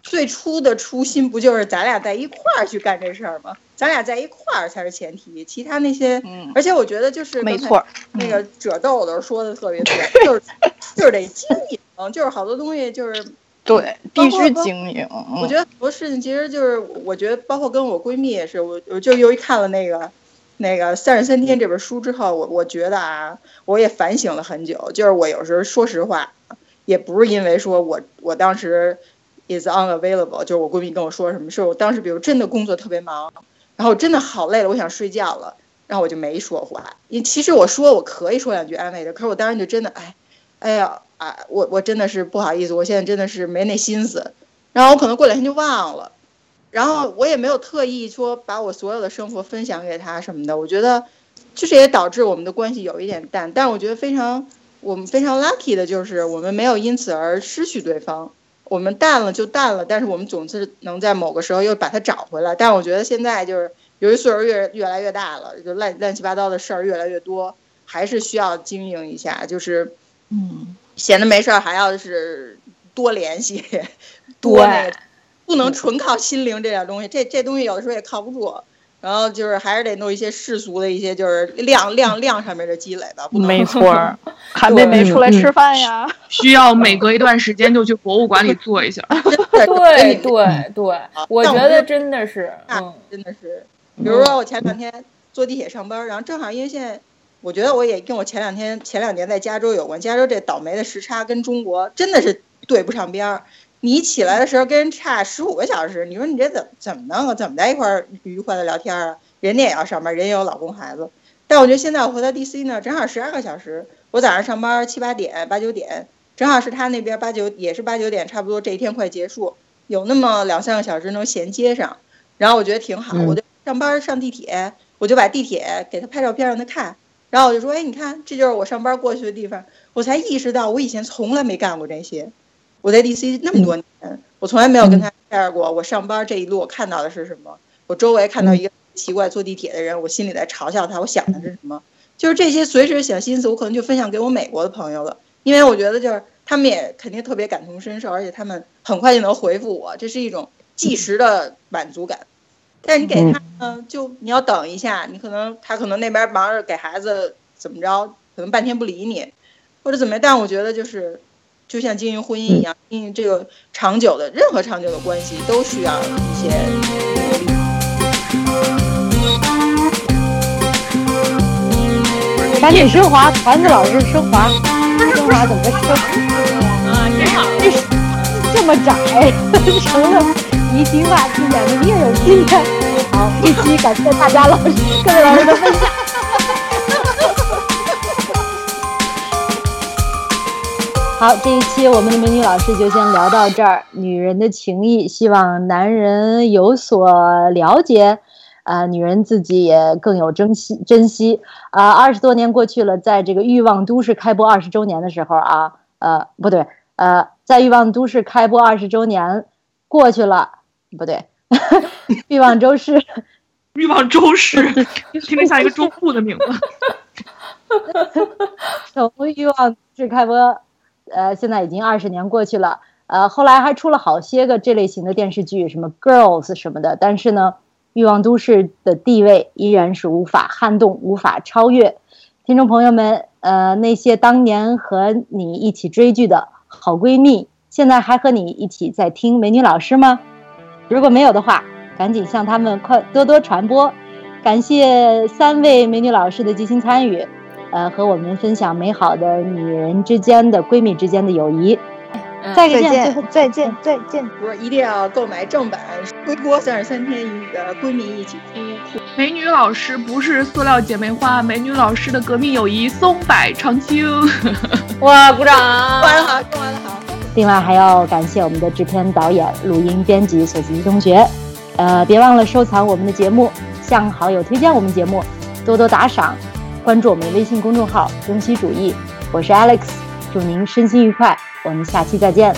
最初的初心不就是咱俩在一块儿去干这事儿吗？咱俩在一块儿才是前提，其他那些，嗯，而且我觉得就是没错，那个褶豆豆说的特别对，就是就是得经营，就是好多东西就是。对，必须经营。我觉得很多事情其实就是，我觉得包括跟我闺蜜也是，我我就由于看了那个那个《三十三天》这本书之后，我我觉得啊，我也反省了很久。就是我有时候说实话，也不是因为说我我当时 is unavailable，就是我闺蜜跟我说什么，是我当时比如真的工作特别忙，然后真的好累了，我想睡觉了，然后我就没说话。因其实我说我可以说两句安慰的，可是我当时就真的哎，哎呀。啊，我我真的是不好意思，我现在真的是没那心思，然后我可能过两天就忘了，然后我也没有特意说把我所有的生活分享给他什么的，我觉得，就是也导致我们的关系有一点淡，但我觉得非常我们非常 lucky 的就是我们没有因此而失去对方，我们淡了就淡了，但是我们总是能在某个时候又把它找回来，但我觉得现在就是由于岁数越越来越大了，就乱乱七八糟的事儿越来越多，还是需要经营一下，就是嗯。闲着没事儿，还要是多联系，多那个，不能纯靠心灵这点东西。这这东西有的时候也靠不住。然后就是还是得弄一些世俗的一些，就是量量量上面的积累吧。没错，喊妹妹出来吃饭呀。需要每隔一段时间就去博物馆里坐一下。对对对，我觉得真的是，嗯，真的是。比如说我前两天坐地铁上班，然后正好因为现在。我觉得我也跟我前两天、前两年在加州有关。加州这倒霉的时差跟中国真的是对不上边儿。你起来的时候跟人差十五个小时，你说你这怎怎么弄啊？怎么在一块儿愉快的聊天啊？人家也要上班，人也有老公孩子。但我觉得现在我回到 DC 呢，正好十二个小时。我早上上班七八点、八九点，正好是他那边八九也是八九点，差不多这一天快结束，有那么两三个小时能衔接上。然后我觉得挺好，我就上班上地铁，我就把地铁给他拍照片让他看。然后我就说，哎，你看，这就是我上班过去的地方。我才意识到，我以前从来没干过这些。我在 DC 那么多年，我从来没有跟他 share 过我上班这一路我看到的是什么。我周围看到一个奇怪坐地铁的人，我心里在嘲笑他，我想的是什么？就是这些随时小心思，我可能就分享给我美国的朋友了，因为我觉得就是他们也肯定特别感同身受，而且他们很快就能回复我，这是一种即时的满足感。但是你给他呢，就你要等一下，你可能他可能那边忙着给孩子怎么着，可能半天不理你，或者怎么样。但我觉得就是，就像经营婚姻一样，经营这个长久的任何长久的关系都需要一些努力。赶紧升华，团子老师升华，升华怎么升？啊，挺好。这么窄，成了一句话听讲的你也有经验。好，这期感谢大家老师各位老师的分享。好，这一期我们的美女老师就先聊到这儿。女人的情谊，希望男人有所了解，啊、女人自己也更有珍惜珍惜。啊，二十多年过去了，在这个《欲望都市》开播二十周年的时候啊，呃，不对，呃，在《欲望都市》开播二十周年过去了，不对，《欲望周市 》欲望周市，听着像一个周户的名字。从《欲望是开播，呃，现在已经二十年过去了，呃，后来还出了好些个这类型的电视剧，什么 Girls 什么的，但是呢，《欲望都市》的地位依然是无法撼动、无法超越。听众朋友们，呃，那些当年和你一起追剧的好闺蜜，现在还和你一起在听美女老师吗？如果没有的话，赶紧向他们快多多传播。感谢三位美女老师的积极参与。呃，和我们分享美好的女人之间的闺蜜之间的友谊。嗯再见，再见，再见。不是一定要购买正版《回国三十三天与你》的闺蜜一起哭哭。美女老师不是塑料姐妹花，美女老师的革命友谊松柏长青。哇，鼓掌！说完了好，说完了好。另外还要感谢我们的制片、导演、录音、编辑索吉同学。呃，别忘了收藏我们的节目，向好友推荐我们节目，多多打赏，关注我们微信公众号“中西主义”。我是 Alex，祝您身心愉快，我们下期再见。